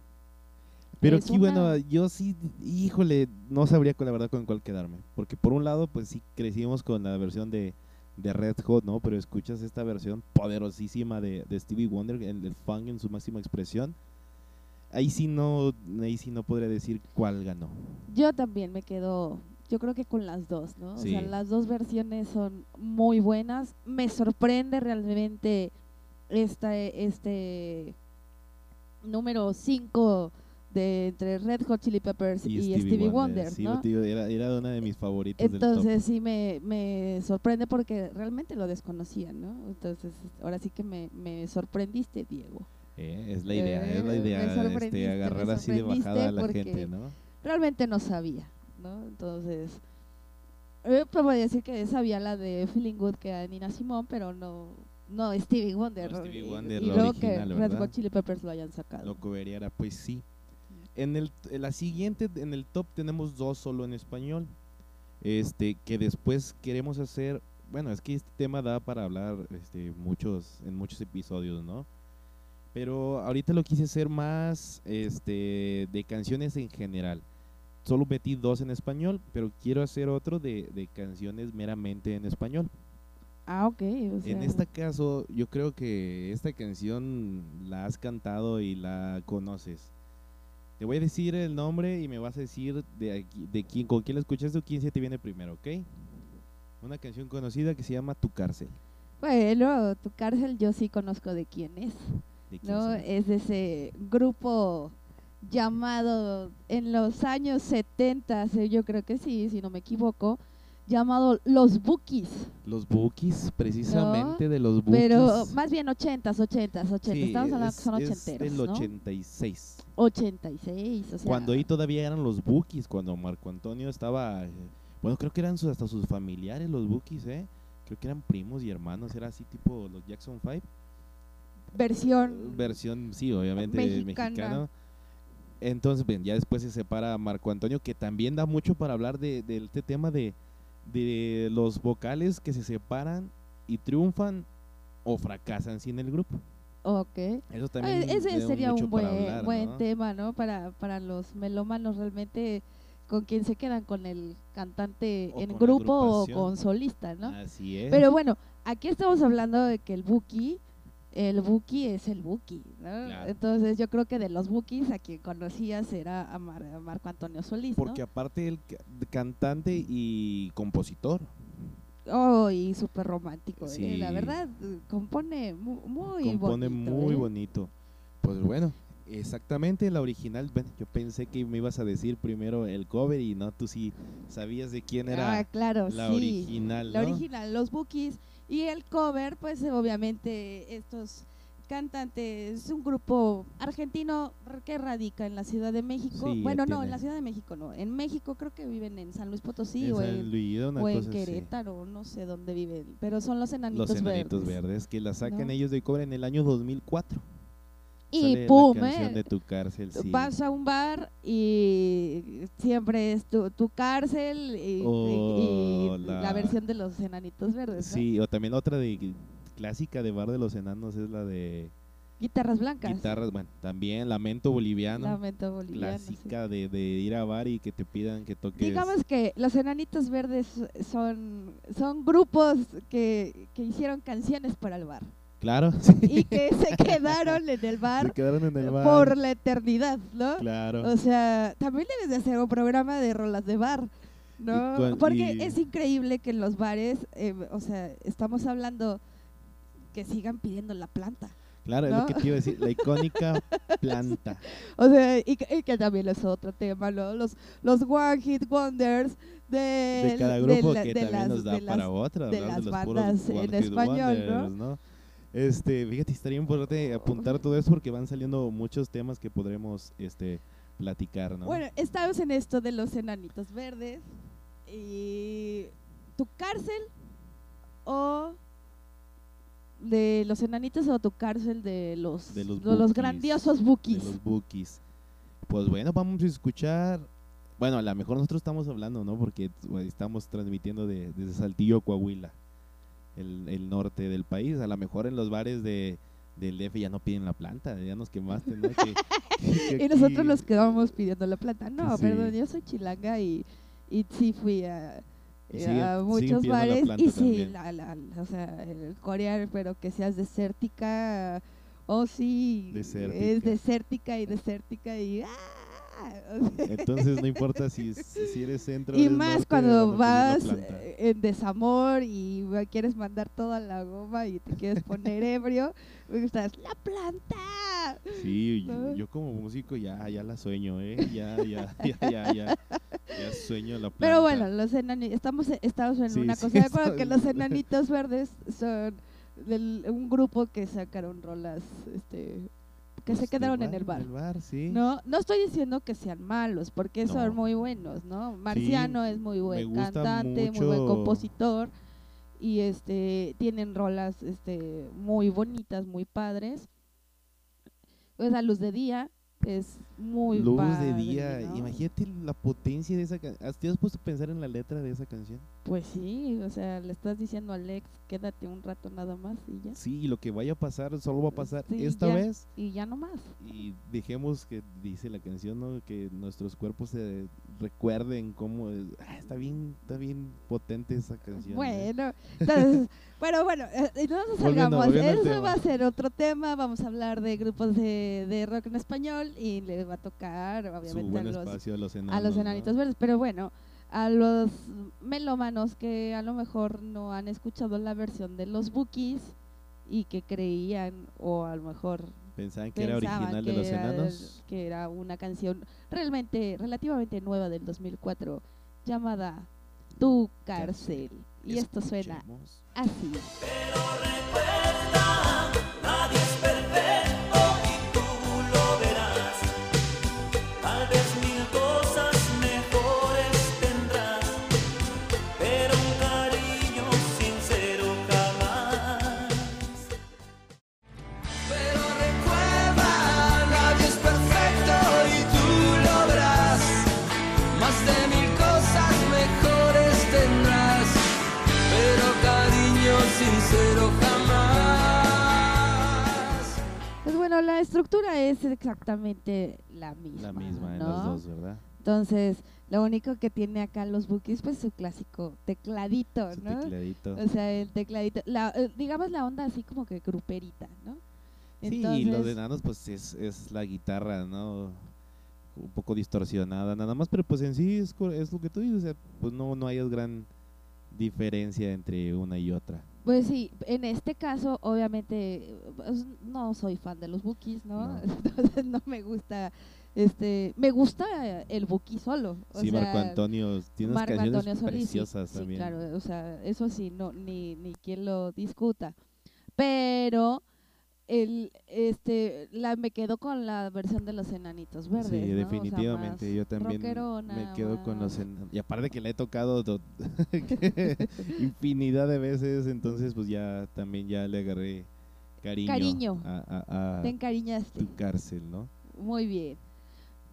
Pero es aquí, bueno, una- yo sí, híjole, no sabría con la verdad con cuál quedarme. Porque por un lado, pues sí crecimos con la versión de, de Red Hot, ¿no? Pero escuchas esta versión poderosísima de, de Stevie Wonder, el, el funk en su máxima expresión. Ahí sí no, ahí sí no podría decir cuál ganó. yo también me quedo, yo creo que con las dos, ¿no? O sea, las dos versiones son muy buenas. Me sorprende realmente esta, este número 5 de entre Red Hot Chili Peppers y, Stevie, Wonder, Sí, era, era una de mis favoritos del Entonces sí me, me sorprende porque realmente lo desconocía, ¿no? Entonces ahora sí que me, me sorprendiste, Diego. Eh, es la idea, es la Eh, idea, este, agarrar así de bajada a la gente, ¿no? Realmente no sabía, ¿no? Entonces, yo podría decir que sabía la de Feeling Good que era Nina Simone, pero no, no Stevie Wonder. Stevie Y- Wonder, y la luego original, que Red. Hot Chili Peppers lo hayan sacado. Lo cobería pues sí. En el en la siguiente, en el top tenemos dos solo en español. Este, que después queremos hacer, bueno, es que este tema da para hablar este muchos en muchos episodios, ¿no? Pero ahorita lo quise hacer más este de canciones en general. Solo metí dos en español, pero quiero hacer otro de, de canciones meramente en español. Ah, ok. o En sea, este caso, yo creo que esta canción la has cantado y la conoces. Te voy a decir el nombre y me vas a decir de, aquí, de quién, con quién la escuchaste o quién se te viene primero, ¿ok? Una canción conocida que se llama Tu cárcel. Bueno, tu cárcel yo sí conozco de quién es. ¿De quién ¿no? Es de ese grupo llamado en los años 70, eh, yo creo que sí, si no me equivoco, llamado Los Bookies, Los Bookies, precisamente de los Bookies. pero más bien 80s, 80s, 80s, Sí, estamos hablando es- que son es ochenteros, del ¿no? 86. 86, o sea, cuando ahí todavía eran los Bookies, cuando Marco Antonio estaba... eh, Bueno, creo que eran sus- hasta sus familiares los Bookies, ¿eh? Creo que eran primos y hermanos, era así tipo los Jackson 5. versión versión, sí, obviamente Mexicana. mexicano. Entonces, bien, ya después se separa Marco Antonio, que también da mucho para hablar de, de este tema de, de los vocales que se separan y triunfan o fracasan sin el grupo. Ok. Eso Ah, también Ese tenemos sería un buen, hablar, buen ¿no? tema, ¿no? Para, para los melómanos realmente con quién se quedan, con el cantante O en grupo o con solista, ¿no? Así es. Pero bueno, aquí estamos hablando de que el Buki, el Buki es el Buki, ¿no? Claro. Entonces yo creo que de los Bukis a quien conocías era a, Mar- a Marco Antonio Solís, ¿no? Porque aparte el ca- cantante y compositor. Oh, y súper romántico, ¿eh? Sí. la verdad, compone mu- muy, compone bonito, muy ¿eh? bonito. Pues bueno, exactamente la original. Bueno, yo pensé que me ibas a decir primero el cover y no, tú sí sabías de quién era Ah, claro, la sí. original, La original, los Bookies. Y el cover, pues obviamente estos cantantes, es un grupo argentino que radica en la Ciudad de México. Sí, bueno, no, tiene- en la Ciudad de México no. En México creo que viven en San Luis Potosí En o San en, Luis, o. Querétaro, no sé dónde viven. Pero son los enanitos, Los enanitos verdes. verdes. que la sacan ¿no? ellos de cover en el año 2004. Y Sale pum, la canción ¿eh? de tu cárcel, sí. Vas a un bar y siempre es tu, tu cárcel y, y- O y la- la... versión de los enanitos verdes. ¿no? Sí, o también otra de clásica de Bar de los Enanos es la de Guitarras blancas. guitarras, bueno, también Lamento Boliviano, Lamento boliviano. sí. clásica de, de ir a bar y que te pidan que toques. Digamos que los enanitos verdes son, son grupos que, que hicieron canciones para el bar Claro, *laughs* sí, y que se quedaron en el se bar quedaron en el bar. por la eternidad, ¿no? Claro. O sea, también debes de hacer un programa de rolas de bar, ¿no? Cuan- Porque y- es increíble que en los bares, eh, o sea, estamos hablando que sigan pidiendo la planta. Claro, es lo que te iba a decir, la icónica *laughs* planta. O sea, y, que- y que también es otro tema, ¿no? Los, los One Hit Wonders de, De cada grupo la- que de también las- nos da de las- para otra, de las bandas en español, ¿no? Este, fíjate, estaría importante apuntar todo eso porque van saliendo muchos temas que podremos este platicar, ¿no? Bueno, estamos en esto de los enanitos verdes y tu cárcel o de los enanitos o tu cárcel de los De los de los bookies, grandiosos de los bookies. Pues bueno, vamos a escuchar. Bueno, a lo mejor nosotros estamos hablando, ¿no? Porque bueno, estamos transmitiendo de, desde Saltillo, Coahuila, el, el norte del país. A lo mejor en los bares de del DF ya no piden la planta, ya nos quemaste, ¿no? Que- *laughs* que y nosotros nos quedamos pidiendo la plata. No, Sí. perdón, yo soy chilanga y, y sí fui a, Y muchos bares planta y sí, la, la- o sea, el coreano, pero que seas desértica, o sí, es Desértica. desértica y desértica y ¡ah! Entonces no importa si, si eres centro y eres más norte, cuando vas eh, en desamor y quieres mandar toda la goma y te quieres poner ebrio, estás la planta. Sí, yo, ¿no? yo como músico ya, ya la sueño, ¿eh? Ya, ya, *laughs* ya, ya, ya, ya sueño la planta. Pero bueno, los enanitos, estamos, estamos en Sí, una sí, cosa de acuerdo que los enanitos verdes son del, un grupo que sacaron rolas este que Pues se quedaron en el bar. En el bar, sí. No, no estoy diciendo que sean malos, porque No. son muy buenos, ¿no? Marciano es muy buen cantante, muy buen compositor y este tienen rolas este muy bonitas, muy padres. Pues a luz de día es muy Luz padre, de día, ¿no? imagínate la potencia de esa canción. ¿Te has puesto a pensar en la letra de esa canción? Pues sí, o sea, le estás diciendo a Alex, quédate un rato nada más y ya. Sí, y lo que vaya a pasar solo va a pasar Sí, esta ya. vez. Y ya no más. Y dejemos que, dice la canción, ¿no? Que nuestros cuerpos se recuerden cómo... es- ah, está bien, está bien potente esa canción. ¿eh? Bueno, entonces, *laughs* bueno, bueno, eh, no nos salgamos. Eso va a ser otro tema. Vamos a hablar de grupos de, de rock en español y le va a tocar, obviamente, a los, espacio a los enanos. a los ¿no? enanitos verdes. Pero bueno, a los melómanos que a lo mejor no han escuchado la versión de los Bookies y que creían, o a lo mejor Pensaban que era original de los era- enanos. que era una canción realmente relativamente nueva del 2004 llamada Tu cárcel. Y esto suena así. Es perfecto La estructura es exactamente la misma. La misma en ¿no? los dos, ¿verdad? Entonces, lo único que tiene acá los Bookies, pues su clásico tecladito, Su ¿no? tecladito. O sea, el tecladito, la, eh, digamos la onda así como que gruperita, ¿no? Sí, y lo de enanos pues es, es la guitarra, ¿no? Un poco distorsionada nada más, pero pues en sí es, es lo que tú dices, o sea, pues no, no hay gran diferencia entre una y otra. Pues sí, en este caso, obviamente, pues, no soy fan de los Bookies, ¿no? No. *laughs* Entonces no me gusta, este, me gusta el Bookie solo. O sí, Marco Antonio tiene unas Marco canciones Antonio sí, preciosas sí, también. claro, o sea, eso sí, no, ni, ni quien lo discuta. Pero el, este, la, me quedo con la versión de los enanitos verdes. Sí, ¿no? O sea, definitivamente, más yo también me quedo con los... más- en- Y aparte que la he tocado do- *laughs* infinidad de veces, entonces pues ya también ya le agarré cariño, Cariño. a, a- a Te encariñaste. tu cárcel, ¿no? Muy bien.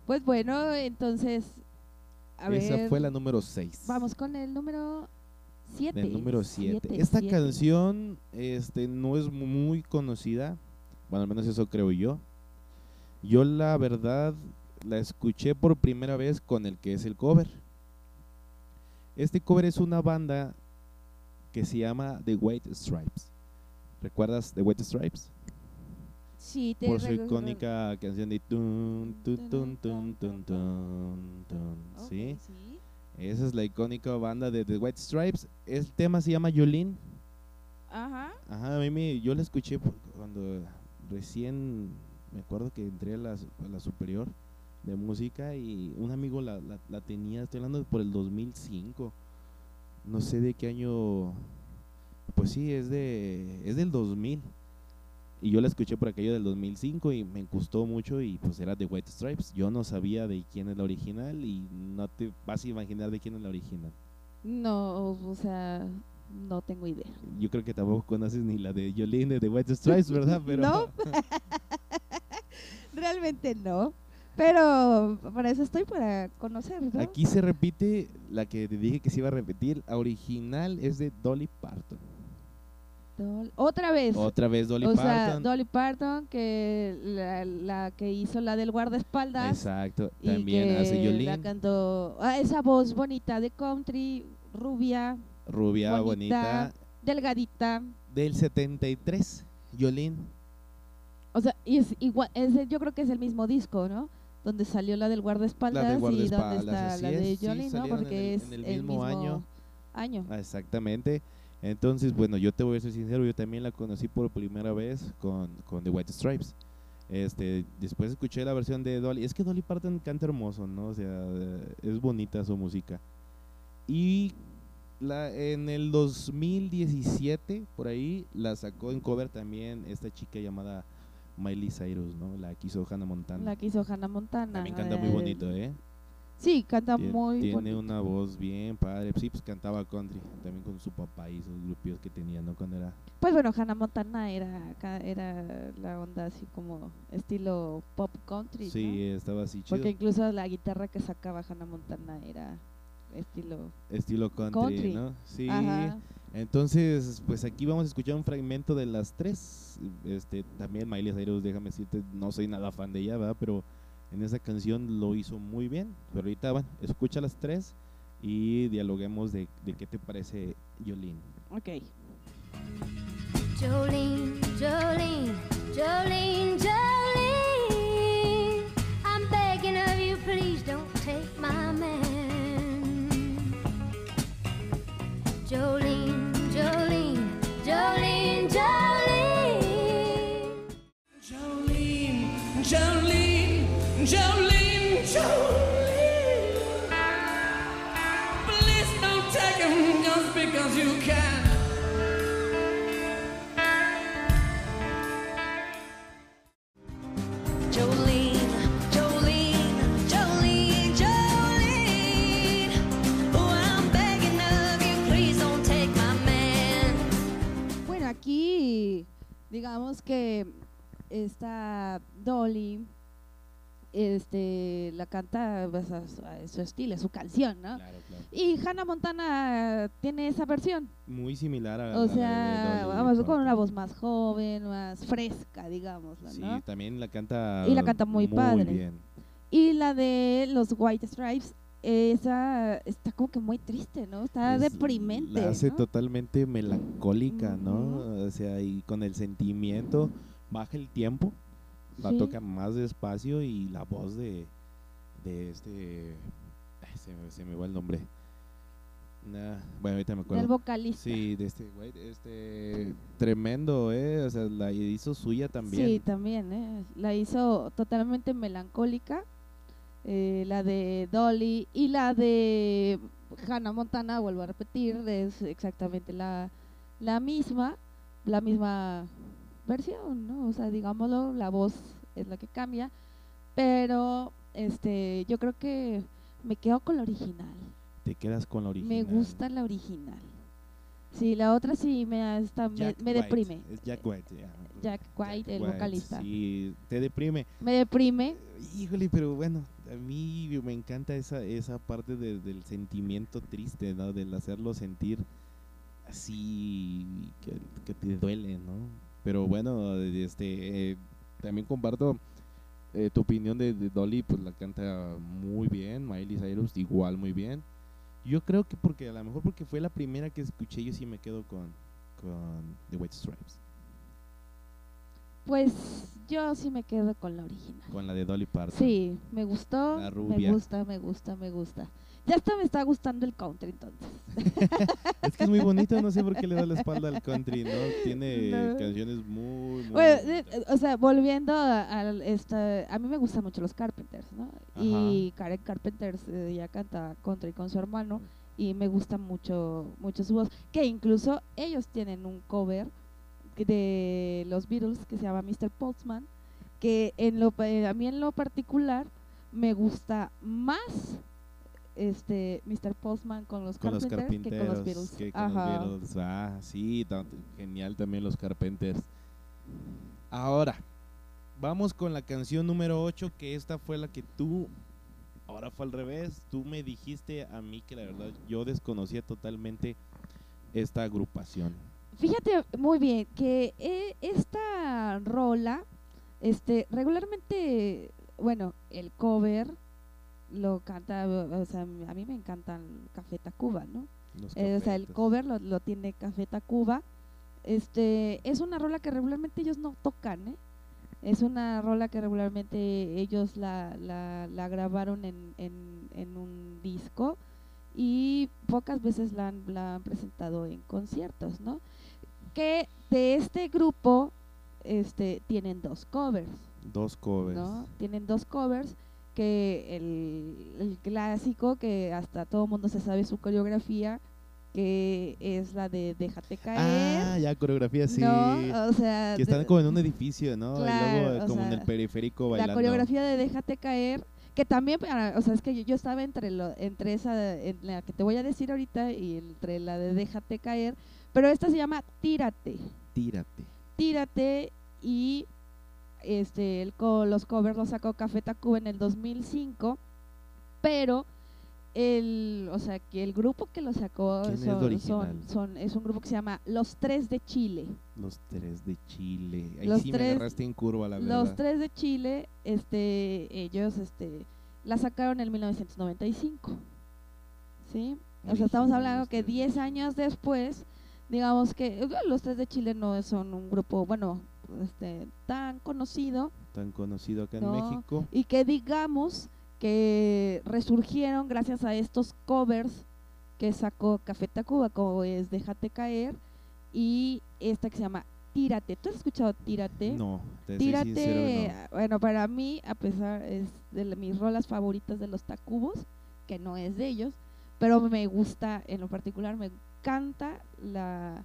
Pues bueno, entonces, a Esa ver, fue la número 6. vamos con el número 7. del número 7. Esta canción este, no es mu- muy conocida, bueno, al menos eso creo yo. Yo la verdad la escuché por primera vez con el que es el cover. Este cover es una banda que se llama The White Stripes. ¿Recuerdas The White Stripes? Sí, te Por su icónica canción de tun, tun, tun, tun, tun, tun, tun, Ok, ¿sí? sí. Esa es la icónica banda de The White Stripes. El tema se llama Yolene. Ajá. Ajá, a mí me, yo la escuché cuando recién, me acuerdo que entré a la, la superior de música y un amigo la, la, tenía, estoy hablando por el 2005, no sé de qué año, pues sí, es, de, es del 2000. Y yo la escuché por aquello del 2005 y me gustó mucho y pues era de White Stripes. Yo no sabía de quién es la original y no te vas a imaginar de quién es la original. No, o sea, no tengo idea. Yo creo que tampoco conoces ni la de Jolene de The White Stripes, ¿verdad? *laughs* Pero No. *laughs* Realmente no. Pero para eso estoy, para conocer, ¿no? aquí se repite la que te dije que se iba a repetir. La original es de Dolly Parton. Dol- Otra vez. Otra vez Dolly o sea, Parton. Dolly Parton, que la, la que hizo la del guardaespaldas. Exacto. y También que hace La Jolene. cantó. Ah, esa voz bonita de country, rubia, Rubia, bonita. bonita. delgadita. Del 73. Jolene. O sea, y es igual, es yo creo que es el mismo disco, ¿no? Donde salió la del guardaespaldas, La del y donde está la es, de sí, Jolene, ¿no? salieron en Porque el- es en el mismo año. año. Ah, Exactamente. Entonces, bueno, yo te voy a ser sincero, yo también la conocí por primera vez con, con The White Stripes. Este, después escuché la versión de Dolly. Es que Dolly Parton canta hermoso, ¿no? O sea, es bonita su música. Y la, en el 2017, por ahí, la sacó en cover también esta chica llamada Miley Cyrus, ¿no? La que hizo Hannah Montana. La que hizo Hannah Montana. También canta muy bonito, ¿eh? Sí, canta Tien- muy tiene bonito. una voz bien padre. Sí, pues cantaba country también con su papá y sus grupos que tenía, ¿no? Cuando era. Pues bueno, Hannah Montana era, era la onda así como estilo pop country, Sí, ¿no? estaba así chido. Porque incluso la guitarra que sacaba Hannah Montana era estilo Estilo country, country. ¿no? Sí. Ajá. Entonces, pues aquí vamos a escuchar un fragmento de las tres. Este, también Miley Cyrus, déjame decirte, no soy nada fan de ella, ¿verdad? Pero en esa canción lo hizo muy bien. Pero ahorita, bueno, escucha las tres y dialoguemos de, de qué te parece Yolene. Ok. Jolene, Jolene, Jolene, Jolene. I'm begging of you, please don't take my man. Jolene, Jolene, Jolene, Jolene. Jolene, Jolene, Jolene, Jolene. Please don't take him just because you can. Aquí digamos que esta Dolly este la canta pues, a, su, a su estilo, a su canción, ¿no? Claro, claro. Y Hannah Montana tiene esa versión. Muy similar a O a la de sea, vamos con una voz más joven, más fresca, digamos, Sí, ¿no? también la canta Y la canta muy padre. bien. Y la de los White Stripes, esa está como que muy triste, ¿no? Está Es- deprimente. La hace ¿no? totalmente melancólica, ¿no? Ujú. O sea, y con el sentimiento baja el tiempo, la Sí. toca más despacio y la voz de, de este... ay, se, me, se me va el nombre. Nah, bueno, ahorita me acuerdo. Del vocalista. Sí, de este güey, este tremendo, eh, o sea, la hizo suya también. Sí, también, ¿eh? La hizo totalmente melancólica. Eh, la de Dolly y la de Hannah Montana, vuelvo a repetir, es exactamente la, la misma, la misma versión, ¿no? O sea, digámoslo, la voz es la que cambia, pero este, yo creo que me quedo con la original. Te quedas con la original. Me gusta la original. Sí, la otra sí me, hasta me, Jack me White, deprime. Es Jack White, ya. Jack White, el vocalista. Sí, te deprime. Me deprime. Híjole, pero bueno, a mí me encanta esa, esa parte de- del sentimiento triste, ¿no? Del hacerlo sentir así que, te duele, ¿no? Pero bueno, este, eh, también comparto eh, tu opinión de, de Dolly, pues la canta muy bien, Miley Cyrus igual muy bien. Yo creo que porque a lo mejor porque fue la primera que escuché, yo sí me quedo con, con The White Stripes, Pues yo sí me quedo con la original. con la de Dolly Parton. Sí, me gustó. La Me rubia. gusta, me gusta, me gusta. Ya hasta me está gustando el country entonces. *laughs* Es que es muy bonito, no sé por qué le da la espalda al country, ¿no? Tiene *laughs* No. canciones muy, muy Bueno, eh, o sea, volviendo a, a esta, a mí me gustan mucho los Carpenters, ¿no? Y Karen Carpenter eh, ya canta country con su hermano y me gusta mucho, mucho su voz. Que incluso ellos tienen un cover de los Beatles que se llama Mr. Postman, que en lo, pa- a mí en lo particular me gusta más este Mr. Postman con los con los Carpenters que con los carpinteros, Beatles. que con Ajá. los Beatles. Ah, sí, tan- genial también los Carpenters. Ahora, vamos con la canción número 8, que esta fue la que tú, ahora fue al revés, tú me dijiste a mí que la verdad yo desconocía totalmente esta agrupación. Fíjate muy bien que eh, esta rola, este, regularmente, bueno, el cover lo canta, o sea, a mí me encantan Café Tacuba, ¿no? Eh, o sea, el cover lo, lo tiene Café Tacuba. Este, es una rola que regularmente ellos no tocan, ¿eh? Es una rola que regularmente ellos la, la, la grabaron en, en, en un disco y pocas veces la han, la han presentado en conciertos, ¿no? Que de este grupo este, tienen dos covers. Dos covers. ¿no? Tienen dos covers que el, el clásico que hasta todo mundo se sabe su coreografía que es la de Déjate caer. Ah, ya, coreografía, sí. ¿no? O sea, que están de- como en un edificio, ¿no? Claro, y luego como en sea, el periférico la bailando. coreografía de Déjate caer, que también, para- o sea, es que yo, yo estaba entre lo, entre esa, en la que te voy a decir ahorita y entre la de Déjate caer, pero esta se llama Tírate. Tírate. Tírate y este el los covers los sacó Café Tacuba en el 2005, pero el, o sea, que el grupo que lo sacó ¿Quién es son, es un grupo que se llama Los Tres de Chile. Los tres de Chile. Ahí Los sí tres- me agarraste en curva, la verdad. Los Tres de Chile, este, ellos, este, la sacaron en 1995, ¿sí? O sea, estamos hablando que Tres de 10 Chile. años después, digamos que eh, los Tres de Chile no son un grupo, bueno, este, tan conocido, Tan conocido acá No. en México. y que digamos que resurgieron gracias a estos covers que sacó Café Tacuba, como es Déjate caer, y esta que se llama Tírate. ¿Tú has escuchado Tírate? No, te soy Tírate, sincero, no. bueno, para mí, a pesar, es de mis rolas favoritas de los Tacubos, que no es de ellos, pero me gusta, en lo particular, me encanta la,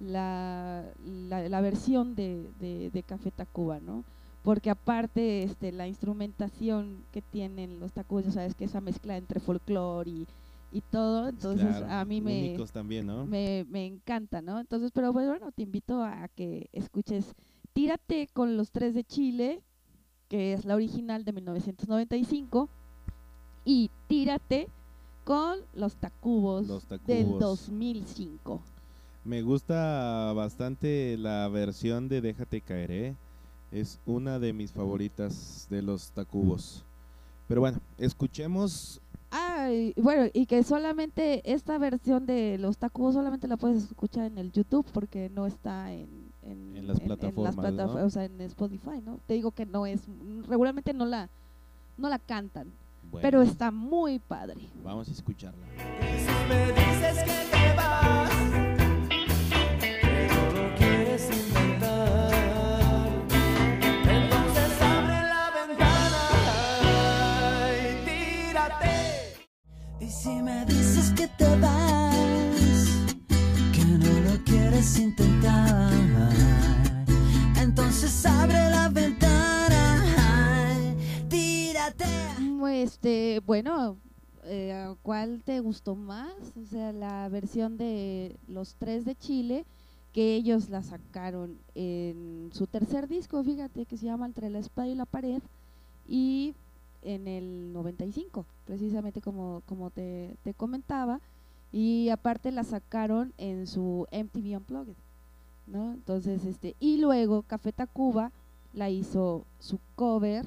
la, la, la versión de, de, de Café Tacuba, ¿no? Porque aparte, este, la instrumentación que tienen los Tacubos, ya sabes que esa mezcla entre folclore y, y todo, entonces Claro, a mí me, también, ¿no? me, me encanta, ¿no? Entonces, pero pues, bueno, te invito a que escuches Tírate con los tres de Chile, que es la original de 1995, y Tírate con los Tacubos, Los del Tacubos. 2005. Me gusta bastante la versión de Déjate caer, ¿eh? Es una de mis favoritas de los Tacubos. Pero bueno, escuchemos. Ah, y bueno, y que solamente esta versión de Los Tacubos solamente la puedes escuchar en el YouTube porque no está en, en, En las plataformas, o sea, en Spotify, ¿no? Te digo que no es, regularmente no la, no la cantan, Bueno, pero está muy padre. Vamos a escucharla. Si me dices que te vas, que no lo quieres intentar, entonces abre la ventana y tírate. Y si me dices que te vas, que no lo quieres intentar, entonces abre la ventana y tírate. Este, bueno, eh, ¿cuál te gustó más? O sea, la versión de Los Tres de Chile, que ellos la sacaron en su tercer disco, fíjate, que se llama Entre la espada y la pared, y en el 95, precisamente como, como te, te comentaba, y aparte la sacaron en su MTV Unplugged, ¿no? Entonces, este, y luego Café Tacuba la hizo su cover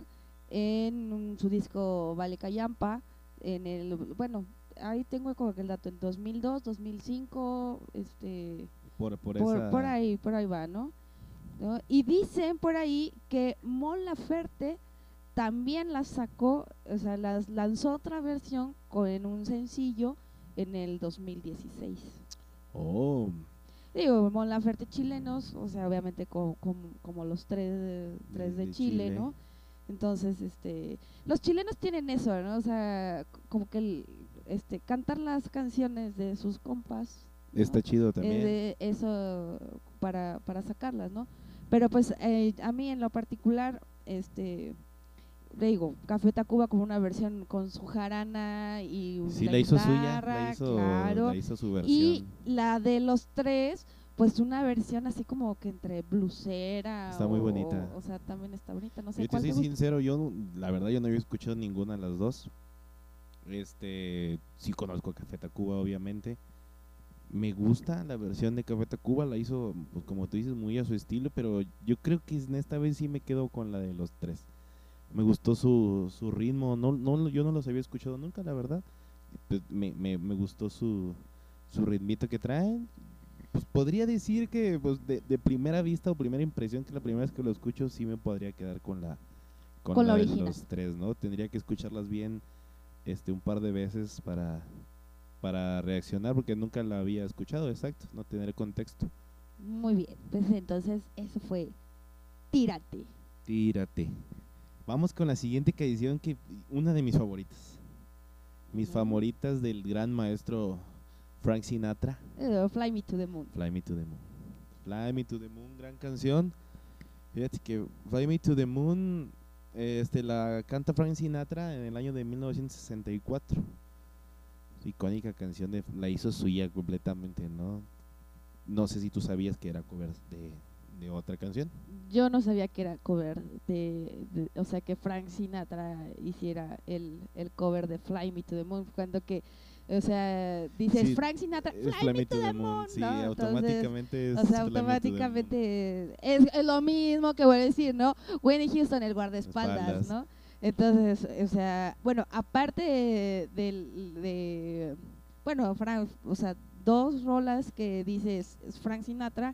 en un- su disco Vale Callampa, en el, bueno, ahí tengo como que el dato, en 2002, 2005, este, Por, por, por, esa. por ahí, por ahí va, ¿no? ¿No? Y dicen por ahí que Mon Laferte también la sacó, o sea, las lanzó otra versión con en un sencillo en el 2016. Oh, Digo, Mon Laferte chilenos, o sea, obviamente co- como, como los tres, tres de, De Chile, Chile. ¿no? Entonces, este, los chilenos tienen eso, ¿no? O sea, como que el- este, cantar las canciones de sus compas. ¿no? está chido también. eso para, para sacarlas, ¿no? Pero pues eh, a mí en lo particular, este, le digo, Café Tacuba como una versión con su jarana y sí, la la hizo suya, guitarra, la hizo, claro. la hizo su Y versión. la de los tres, pues una versión así como que entre blusera. Está muy o- bonita. O, sea, también está bonita. No sé Yo te soy te sincero, yo la verdad yo no había escuchado ninguna de las dos. Este, sí conozco a Café Tacuba, obviamente. Me gusta la versión de Café Tacuba, la hizo, pues como tú dices, muy a su estilo, pero yo creo que en esta vez sí me quedo con la de los tres. Me gustó su, su ritmo, no, no, yo no los había escuchado nunca, la verdad. Pues me, me, me gustó su, su ritmito que traen. Pues podría decir que pues de, de primera vista o primera impresión, que la primera vez que lo escucho sí me podría quedar con la con, Con la la de los tres, ¿no? Tendría que escucharlas bien este un par de veces para para reaccionar porque nunca la había escuchado, exacto, no tener contexto. Muy bien, pues entonces eso fue Tírate. Tírate. Vamos con la siguiente canción que una de mis favoritas. Mis favoritas del gran maestro Frank Sinatra. Eh, Fly Me to the Moon. Fly Me to the Moon. Fly Me to the Moon, gran canción. Fíjate que Fly Me to the Moon este, la canta Frank Sinatra en el año de 1964. Icónica canción, de, la hizo suya completamente, ¿no? No sé si tú sabías que era cover de, de otra canción. Yo no sabía que era cover de, de- o sea, que Frank Sinatra hiciera el, el cover de Fly Me to the Moon, cuando que, o sea, dices Sí, Frank Sinatra, Es Fly, Me to the Moon, Sí, ¿no? Entonces, automáticamente es o sea, automáticamente es, es lo mismo que voy a decir, ¿no? Winnie Houston, el guardaespaldas, Espaldas. ¿no? Entonces, o sea, bueno, aparte de, del- de, bueno, Frank, o sea, dos rolas que dices es Frank Sinatra,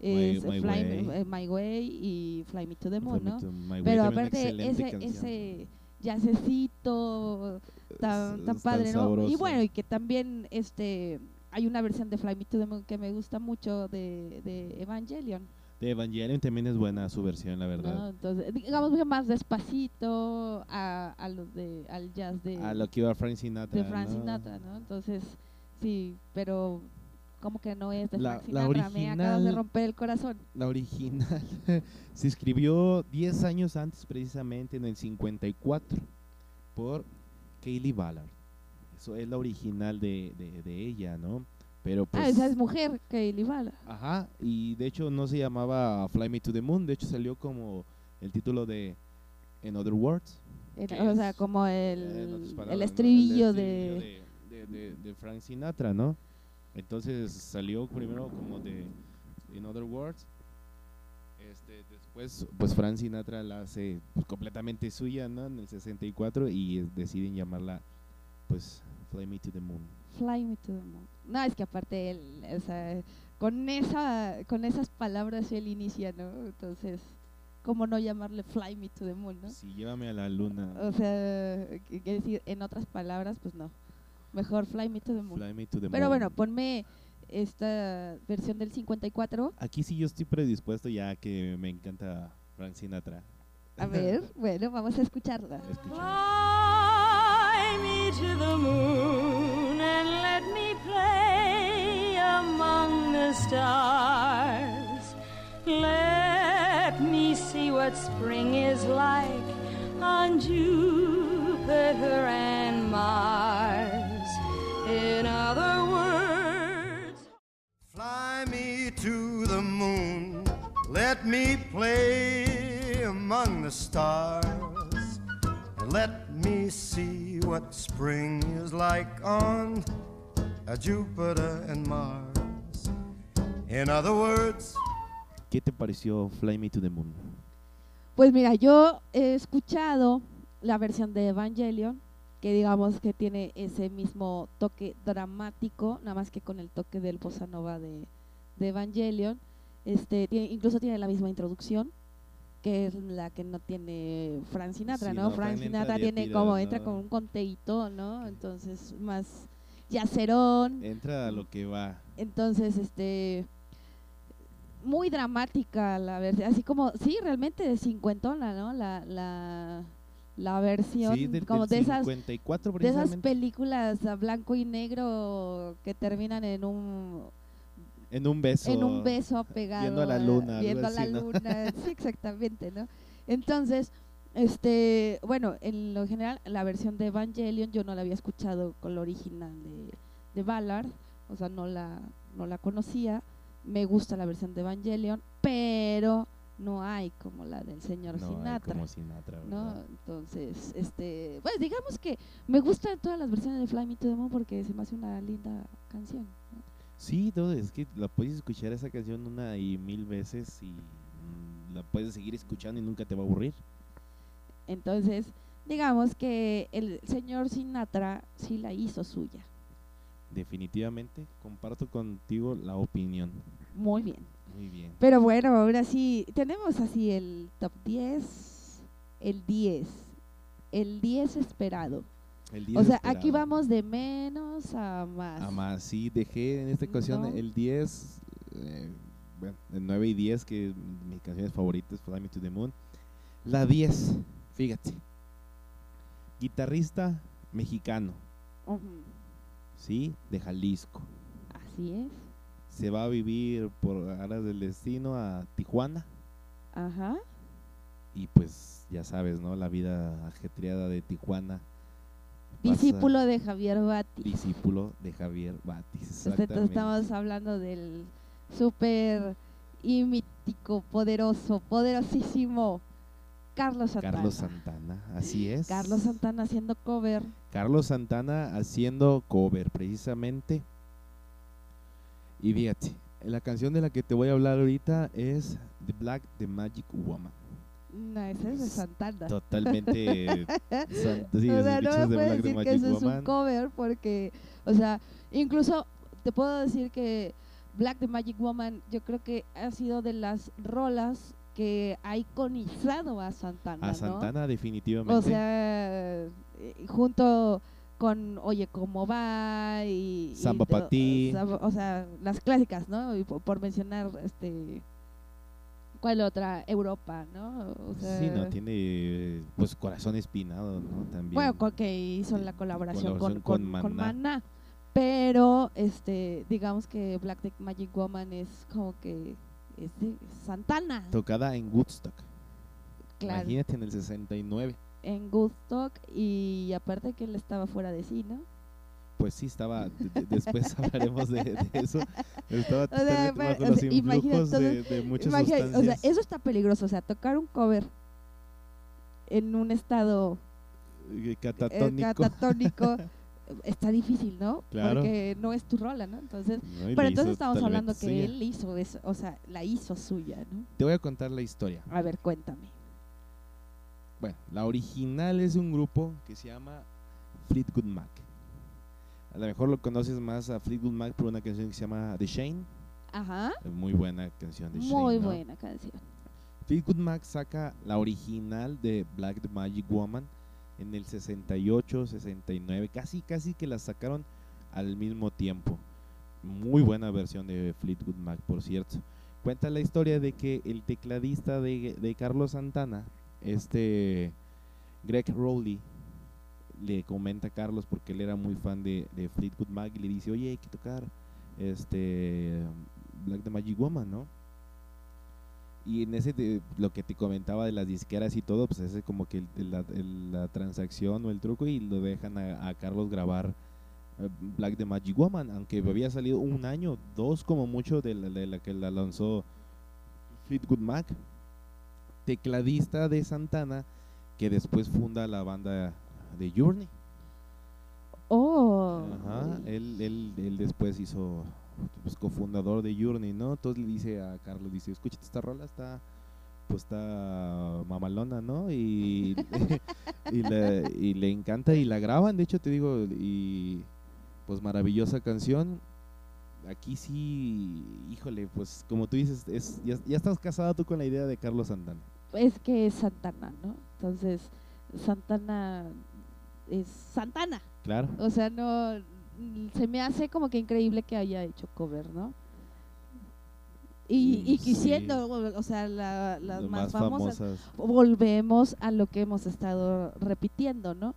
es My Fly Way. Me- eh, My Way y Fly Me to the Moon, ¿no? Pero aparte ese, ese jazzecito tan, tan padre, ¿no? Y bueno, y que también este hay una versión de Fly Me to the Moon que me gusta mucho de, de Evangelion, De Evangelion también es buena su versión, la verdad. ¿no? Entonces, digamos que más despacito a, a los de al jazz de, A lo que iba Frank Sinatra. de Frank ¿no? Sinatra, ¿no? Entonces, sí, pero como que no es de La- Frank la Sinatra, me acabas de original- romper el corazón. La original *laughs* se escribió 10 años antes, precisamente en el 54, por Kaylee Ballard. Eso es la original de, de, de ella, ¿no? Pero pues. ah, esa es mujer, Kaylee Bala. Ajá, y de hecho no se llamaba Fly Me to the Moon, de hecho salió como el título de In Other Words. O sea, como eh, el, otras el palabras, ¿no? estribillo El estribillo de, de- de Frank Sinatra, ¿no? Entonces salió primero como de In Other Words Este, después, pues Frank Sinatra la hace pues, completamente suya, ¿no? En el 64 y deciden llamarla, pues, Fly Me to the Moon. Fly me to the moon. No, es que aparte él, o sea, con esa, con esas palabras él inicia, ¿no? Entonces, ¿cómo no llamarle Fly me to the moon, no? Sí, llévame a la luna. O sea, quiere decir, en otras palabras, pues no. Mejor Fly me to the moon. Fly Me to the Pero Moon. bueno, ponme esta versión del 54. Aquí sí yo estoy predispuesto ya que me encanta Frank Sinatra. A ver, *laughs* bueno, vamos a escucharla. Escucha. Fly me to the moon and let me play among the stars. Let me see what spring is like on Jupiter and Mars. In other words, Fly me to the moon, let me play among the stars, and let me see what spring is like on Jupiter and Mars. In other words, ¿Qué te pareció Fly Me to the Moon? Pues mira, yo he escuchado la versión de Evangelion, que digamos que tiene ese mismo toque dramático, nada más que con el toque del bossa nova de, de Evangelion. Este, tiene- incluso tiene la misma introducción, que es la que no tiene Frank Sinatra, Sí, ¿no? no, Frank Sinatra tiene como, entra ¿no? con un conteíto, ¿no? Entonces, más yacerón. Entra a lo que va. Entonces, este muy dramática la versión, así como, sí, realmente de cincuentona, ¿no? La, la, la versión, Sí, del, como del de esas, 54 de esas películas a blanco y negro que terminan en un en un beso. en un beso pegado *laughs* viendo a la luna, viendo a la así, ¿no? luna *laughs* sí exactamente no entonces este bueno en lo general la versión de Evangelion yo no la había escuchado con la original de, de Ballard o sea no la no la conocía me gusta la versión de Evangelion pero no hay como la del señor No, hay Sinatra como Sinatra, ¿no? Entonces, este, pues digamos que me gustan todas las versiones de Fly Me to the Moon porque se me hace una linda canción. ¿no? Sí, todo, es que la puedes escuchar esa canción una y mil veces y mm, la puedes seguir escuchando y nunca te va a aburrir. Entonces, digamos que el señor Sinatra sí la hizo suya. Definitivamente comparto contigo la opinión. Muy bien. Muy bien. Pero bueno, ahora sí, tenemos así el top 10, el 10, el 10 esperado. El 10 O sea, aquí esperado. vamos de menos a más. A más, sí, dejé en esta ocasión No. el 10, eh, bueno, el 9 y 10, que mis canciones favoritas, Fly Me to the Moon. La 10, fíjate, guitarrista mexicano, Ujú, ¿sí? De Jalisco. Así es. Se va a vivir por aras del destino a Tijuana Ajá. y pues ya sabes, ¿no? La vida ajetreada de Tijuana. Discípulo de Javier Bati. discípulo de Javier Batis. Entonces, estamos hablando del súper y mítico, poderoso, poderosísimo Carlos Santana. Carlos Santana, así es. Carlos Santana haciendo cover. Carlos Santana haciendo cover precisamente. Y fíjate, la canción de la que te voy a hablar ahorita es The Black, The Magic Woman. No, ese es de Santana. Totalmente *laughs* san- sí, o sea, no me de puedes Black, decir que eso es un cover porque, o sea, incluso te puedo decir que Black the Magic Woman yo creo que ha sido de las rolas que ha iconizado a Santana, A ¿no? Santana definitivamente. O sea, eh, junto con Oye cómo va y, y Samba to- pa' ti. o sea, las clásicas, ¿no? Y po- por, mencionar este ¿cuál otra? Europa, ¿no? O sea, sí, no, tiene eh, pues corazón espinado, ¿no? También. bueno, con que hizo la colaboración, colaboración con, con con, con Maná. Maná. Pero este, digamos que Black the Magic Woman es como que es de Santana, Tocada en Woodstock. claro, Imagínate en el 69. En Woodstock y aparte que él estaba fuera de sí, ¿no? Pues sí, estaba. de- de- después *laughs* hablaremos de, de eso. Estaba O sea, totalmente bajo o los sea, influjos de, de muchas Imagina- o sea, sustancias. eso está peligroso, o sea, tocar un cover en un estado eh, eh, catatónico. catatónico *laughs* está difícil, ¿no? Claro. Porque no es tu rola, ¿no? Entonces, ¿no? Pero entonces estamos hablando que suya. él hizo eso, o sea, la hizo suya, ¿no? Te voy a contar la historia. A ver, cuéntame. Bueno, la original es un grupo que se llama Fleetwood Mac. A lo mejor lo conoces más a Fleetwood Mac por una canción que se llama The Shane. Ajá. Muy buena canción de Shane. Muy ¿no? buena canción. Fleetwood Mac saca la original de Black the Magic Woman en el 68, 69, casi casi que la sacaron al mismo tiempo. Muy buena versión de Fleetwood Mac, por cierto. Cuenta la historia de que el tecladista de, de Carlos Santana, este Greg Rowley, le comenta a Carlos porque él era muy fan de, de Fleetwood Mac y le dice, oye, hay que tocar este Black the Magic Woman, ¿no? Y en ese, de- lo que te comentaba de las disqueras y todo, pues ese como que el- la, transacción o el truco y lo dejan a, a Carlos grabar eh, Black the Magic Woman, aunque había salido un año, dos como mucho de la, de la que la lanzó Fleetwood Mac, tecladista de Santana, que después funda la banda de Journey. Oh. Ajá, él, él, él después hizo pues, cofundador de Journey, ¿no? Entonces le dice a Carlos, dice, escúchate esta rola, está pues está mamalona, ¿no? Y, *laughs* y, le, y le encanta y la graban, de hecho te digo, y pues maravillosa canción. Aquí sí, híjole, pues como tú dices, es, ya, ya estás casado tú con la idea de Carlos Santana. Es que es Santana, ¿no? Entonces, Santana es Santana. Claro. O sea, no. Se me hace como que increíble que haya hecho cover, ¿no? Y, y Mm, que sí. siendo, o sea, la- las más famosas, famosas. volvemos a lo que hemos estado repitiendo, ¿no?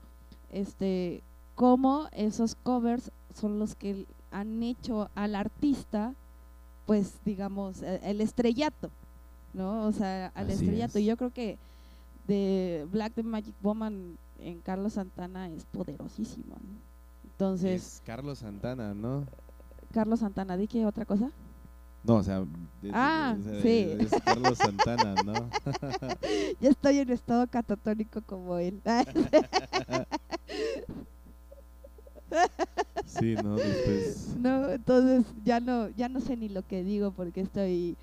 Este, cómo esos covers son los que han hecho al artista, pues, digamos, e- el estrellato, ¿no? O sea, al Así estrellato. es. Y yo creo que de Black the Magic Woman en Carlos Santana es poderosísimo, ¿no? Entonces, Es Carlos Santana, ¿no? Carlos Santana, ¿di que otra cosa? No, o sea, de- Ah, sí. es Carlos Santana, ¿no? *laughs* ya estoy en estado catatónico como él. *laughs* sí, no, después. No, entonces ya no, ya no sé ni lo que digo porque estoy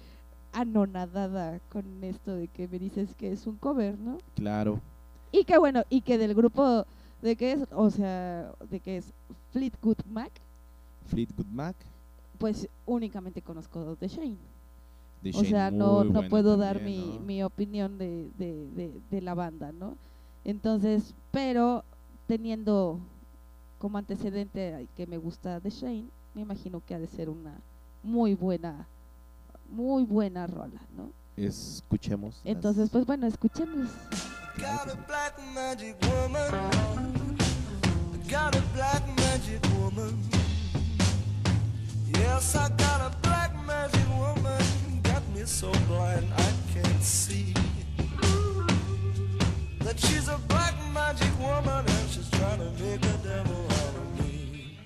anonadada con esto de que me dices que es un cover, ¿no? Claro. Y que bueno, y que del grupo de que es, o sea, de que es Fleetwood Mac, Fleetwood Mac. pues únicamente conozco The Shane. The o sea, no, no puedo dar mi, ¿no? mi opinión de, de, de, de la banda, ¿no? Entonces, pero teniendo como antecedente que me gusta The Shane, me imagino que ha de ser una muy buena, muy buena rola, ¿no? Escuchemos. las- Entonces, pues bueno, escuchemos. Got a black magic woman. Got a black magic woman. Yes, I got a black magic woman. Got me so blind I can't see. That she's a black magic woman and she's trying to make a devil out of me.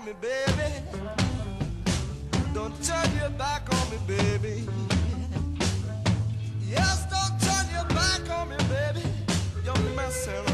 On me, baby. Don't turn your back on me, baby. Yes, don't turn your back on me, baby. You're messing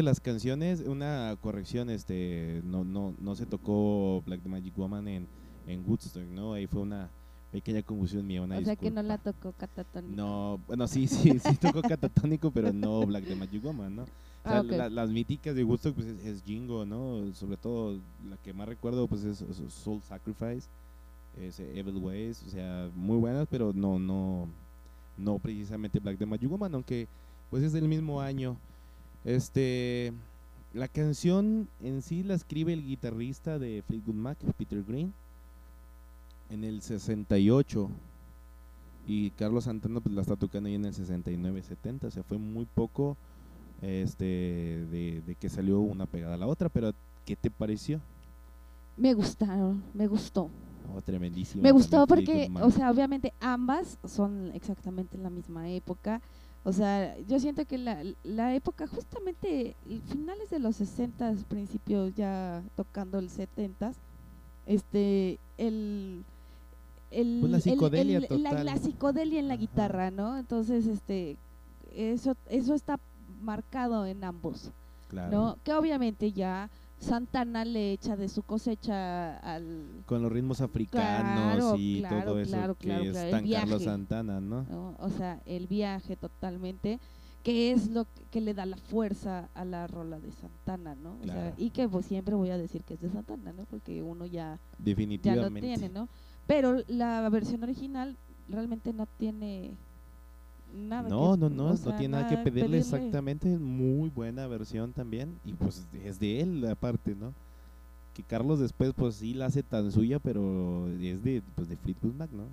las canciones, una corrección, este, no, no, no se tocó Black Magic Woman en, en Woodstock, ¿no? Ahí fue una pequeña confusión mía, una o sea que no disculpa. la tocó Catatónica. No, bueno, sí, sí, sí tocó Catatónico, pero no Black the Magic Woman, ¿no? O sea, Ah, ok. la- las míticas de Woodstock pues, es, es Jingo, ¿no? Sobre todo la que más recuerdo pues es, es Soul Sacrifice, es Evil Ways, o sea, muy buenas, pero no, no, no precisamente Black the Magic Woman, aunque pues es del mismo año. Este, la canción en sí la escribe el guitarrista de Fleetwood Mac, Peter Green, en el 68 y Carlos Santana pues la está tocando ahí en el 69-70, o sea, fue muy poco este de, de que salió una pegada a la otra, pero ¿qué te pareció? Me gustaron, me gustó. Oh, tremendísimo. Me gustó porque, o sea, obviamente ambas son exactamente en la misma época. O sea, yo siento que la, la época, justamente finales de los 60, principios ya tocando el 70, este, el... el Pues la el- psicodelia el- la- psicodelia en la Ajá. guitarra, ¿no? Entonces, este, eso, eso está marcado en ambos. claro. ¿no? Que obviamente ya Santana le echa de su cosecha al Con los ritmos africanos Claro, y claro, todo eso claro, que claro, es tan Carlos. Santana, ¿no? ¿no? O sea, el viaje totalmente, que es lo que, le da la fuerza a la rola de Santana, ¿no? O sea, y que pues siempre voy a decir que es de Santana, ¿no? Porque uno ya, ya lo Definitivamente. tiene, ¿no? Pero la versión original realmente no tiene nada No, que- no, no, no sea, tiene nada que pedirle pedirle. exactamente, muy buena versión también y pues es de él aparte, ¿no? Que Carlos después pues sí la hace tan suya, pero es de pues de Fleetwood Mac, ¿no?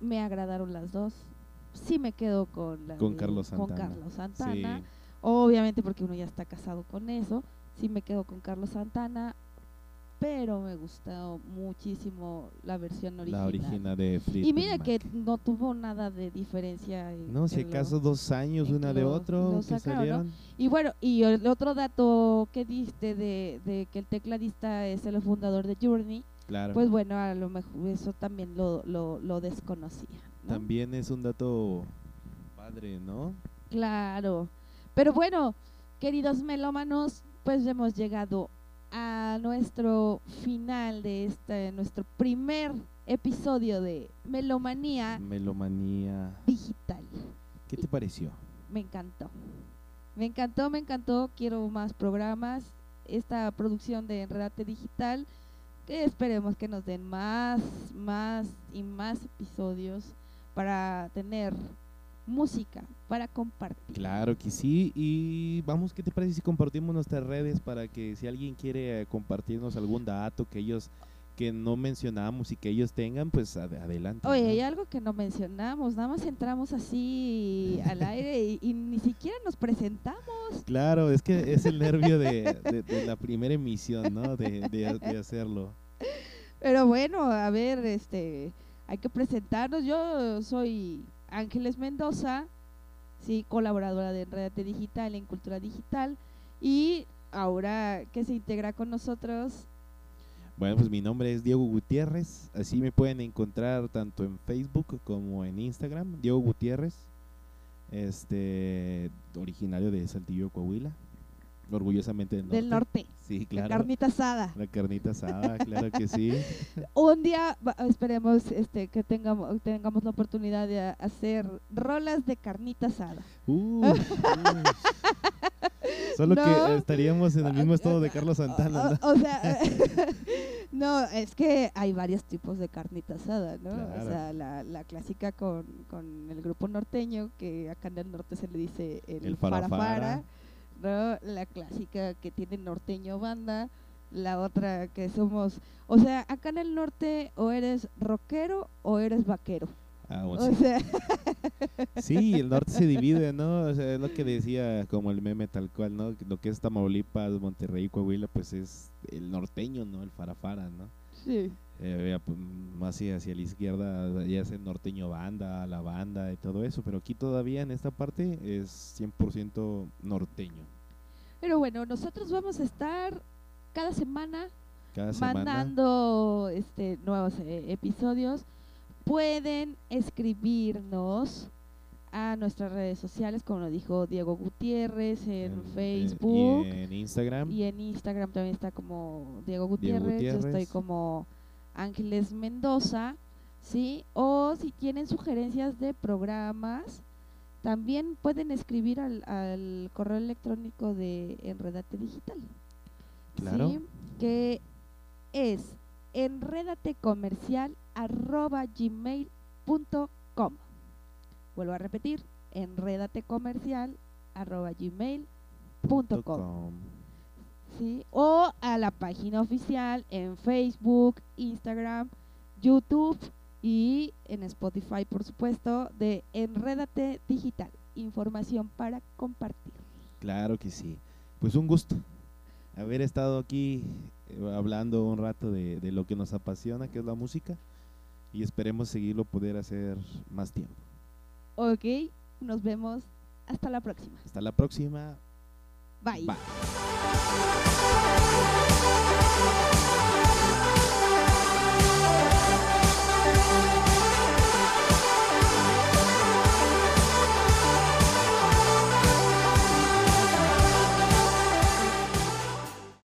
Me agradaron las dos. Sí me quedo con la Con de- Carlos con Santana. Carlos Santana. Sí. Obviamente porque uno ya está casado con eso. Sí me quedo con Carlos Santana. Pero me gustó muchísimo la versión original. La original de Fleetwood Y mira Mac. que no tuvo nada de diferencia. en- No, si lo- acaso dos años una de lo- otro lo sacaron, ¿no? Y bueno, y el otro dato que diste de, de que el tecladista es el fundador de Journey, Claro. pues bueno, a lo mejor eso también lo, lo, lo desconocía. ¿no? También es un dato padre, ¿no? Claro. Pero bueno, queridos melómanos, pues hemos llegado a nuestro final de este, nuestro primer episodio de Melomanía Melomanía. Digital. ¿Qué te pareció? Me encantó. Me encantó, me encantó. Quiero más programas. Esta producción de Enredate Digital, que esperemos que nos den más, más y más episodios para tener música, para compartir. Claro que sí. Y vamos, ¿qué te parece si compartimos nuestras redes para que si alguien quiere eh, compartirnos algún dato que ellos que no mencionamos y que ellos tengan, pues ad- adelante. Oye, ¿no? hay algo que no mencionamos, nada más entramos así al aire y, y ni siquiera nos presentamos. Claro, es que es el nervio de, *laughs* de- de la primera emisión, ¿no? De, de- de hacerlo. Pero bueno, a ver, este, hay que presentarnos. Yo soy Ángeles Mendoza, sí, colaboradora de Enredate Digital en Cultura Digital y ahora que se integra con nosotros, Bueno, pues mi nombre es Diego Gutiérrez. Así me pueden encontrar tanto en Facebook como en Instagram. Diego Gutiérrez, este, originario de Saltillo, Coahuila. Orgullosamente del norte. del norte, Sí, la carnita asada. La carnita asada, claro que sí. *laughs* Un día esperemos este, que tengamos, tengamos la oportunidad de hacer rolas de carnita asada. Uh. *laughs* Solo No. que estaríamos en el mismo estado de Carlos Santana. ¿no? O, o sea, *laughs* no, es que hay varios tipos de carnita asada, ¿no? Claro. O sea, la, la clásica con, con el grupo norteño, que acá en el norte se le dice el, El farafara, farafara. ¿No? La clásica que tiene norteño banda, la otra que somos, o sea, acá en el norte o eres rockero o eres vaquero. Ah, bueno, O sí. sea, *laughs* Sí, el norte se divide, ¿no? O sea, es lo que decía como el meme tal cual, ¿no? Lo que es Tamaulipas, Monterrey, Coahuila, pues es el norteño, ¿no? El farafara, ¿no? sí. Eh, ya, pues, más hacia, hacia la izquierda ya es el norteño banda, la banda y todo eso, pero aquí todavía en esta parte es 100% norteño. Pero bueno, nosotros vamos a estar cada semana Cada semana. mandando este nuevos eh, episodios pueden escribirnos a nuestras redes sociales, como lo dijo Diego Gutiérrez, en, en- Facebook. y en Instagram. Y en Instagram también está como Diego Diego Gutiérrez, yo estoy Gutiérrez. como Ángeles Mendoza, ¿sí? O si tienen sugerencias de programas, también pueden escribir al, al correo electrónico de Enredate Digital. Claro. ¿sí? Que es enredatecomercial arroba gmail.com. Vuelvo a repetir, enredatecomercial arroba gmail.com. com. ¿Sí? O a la página oficial en Facebook, Instagram, YouTube y en Spotify, por supuesto, de Enrédate Digital. Información para compartir. Claro que sí. Pues un gusto haber estado aquí eh, hablando un rato de, de lo que nos apasiona, que es la música, y esperemos seguirlo poder hacer más tiempo. Ok, nos vemos. Hasta la próxima. Hasta la próxima. Bye.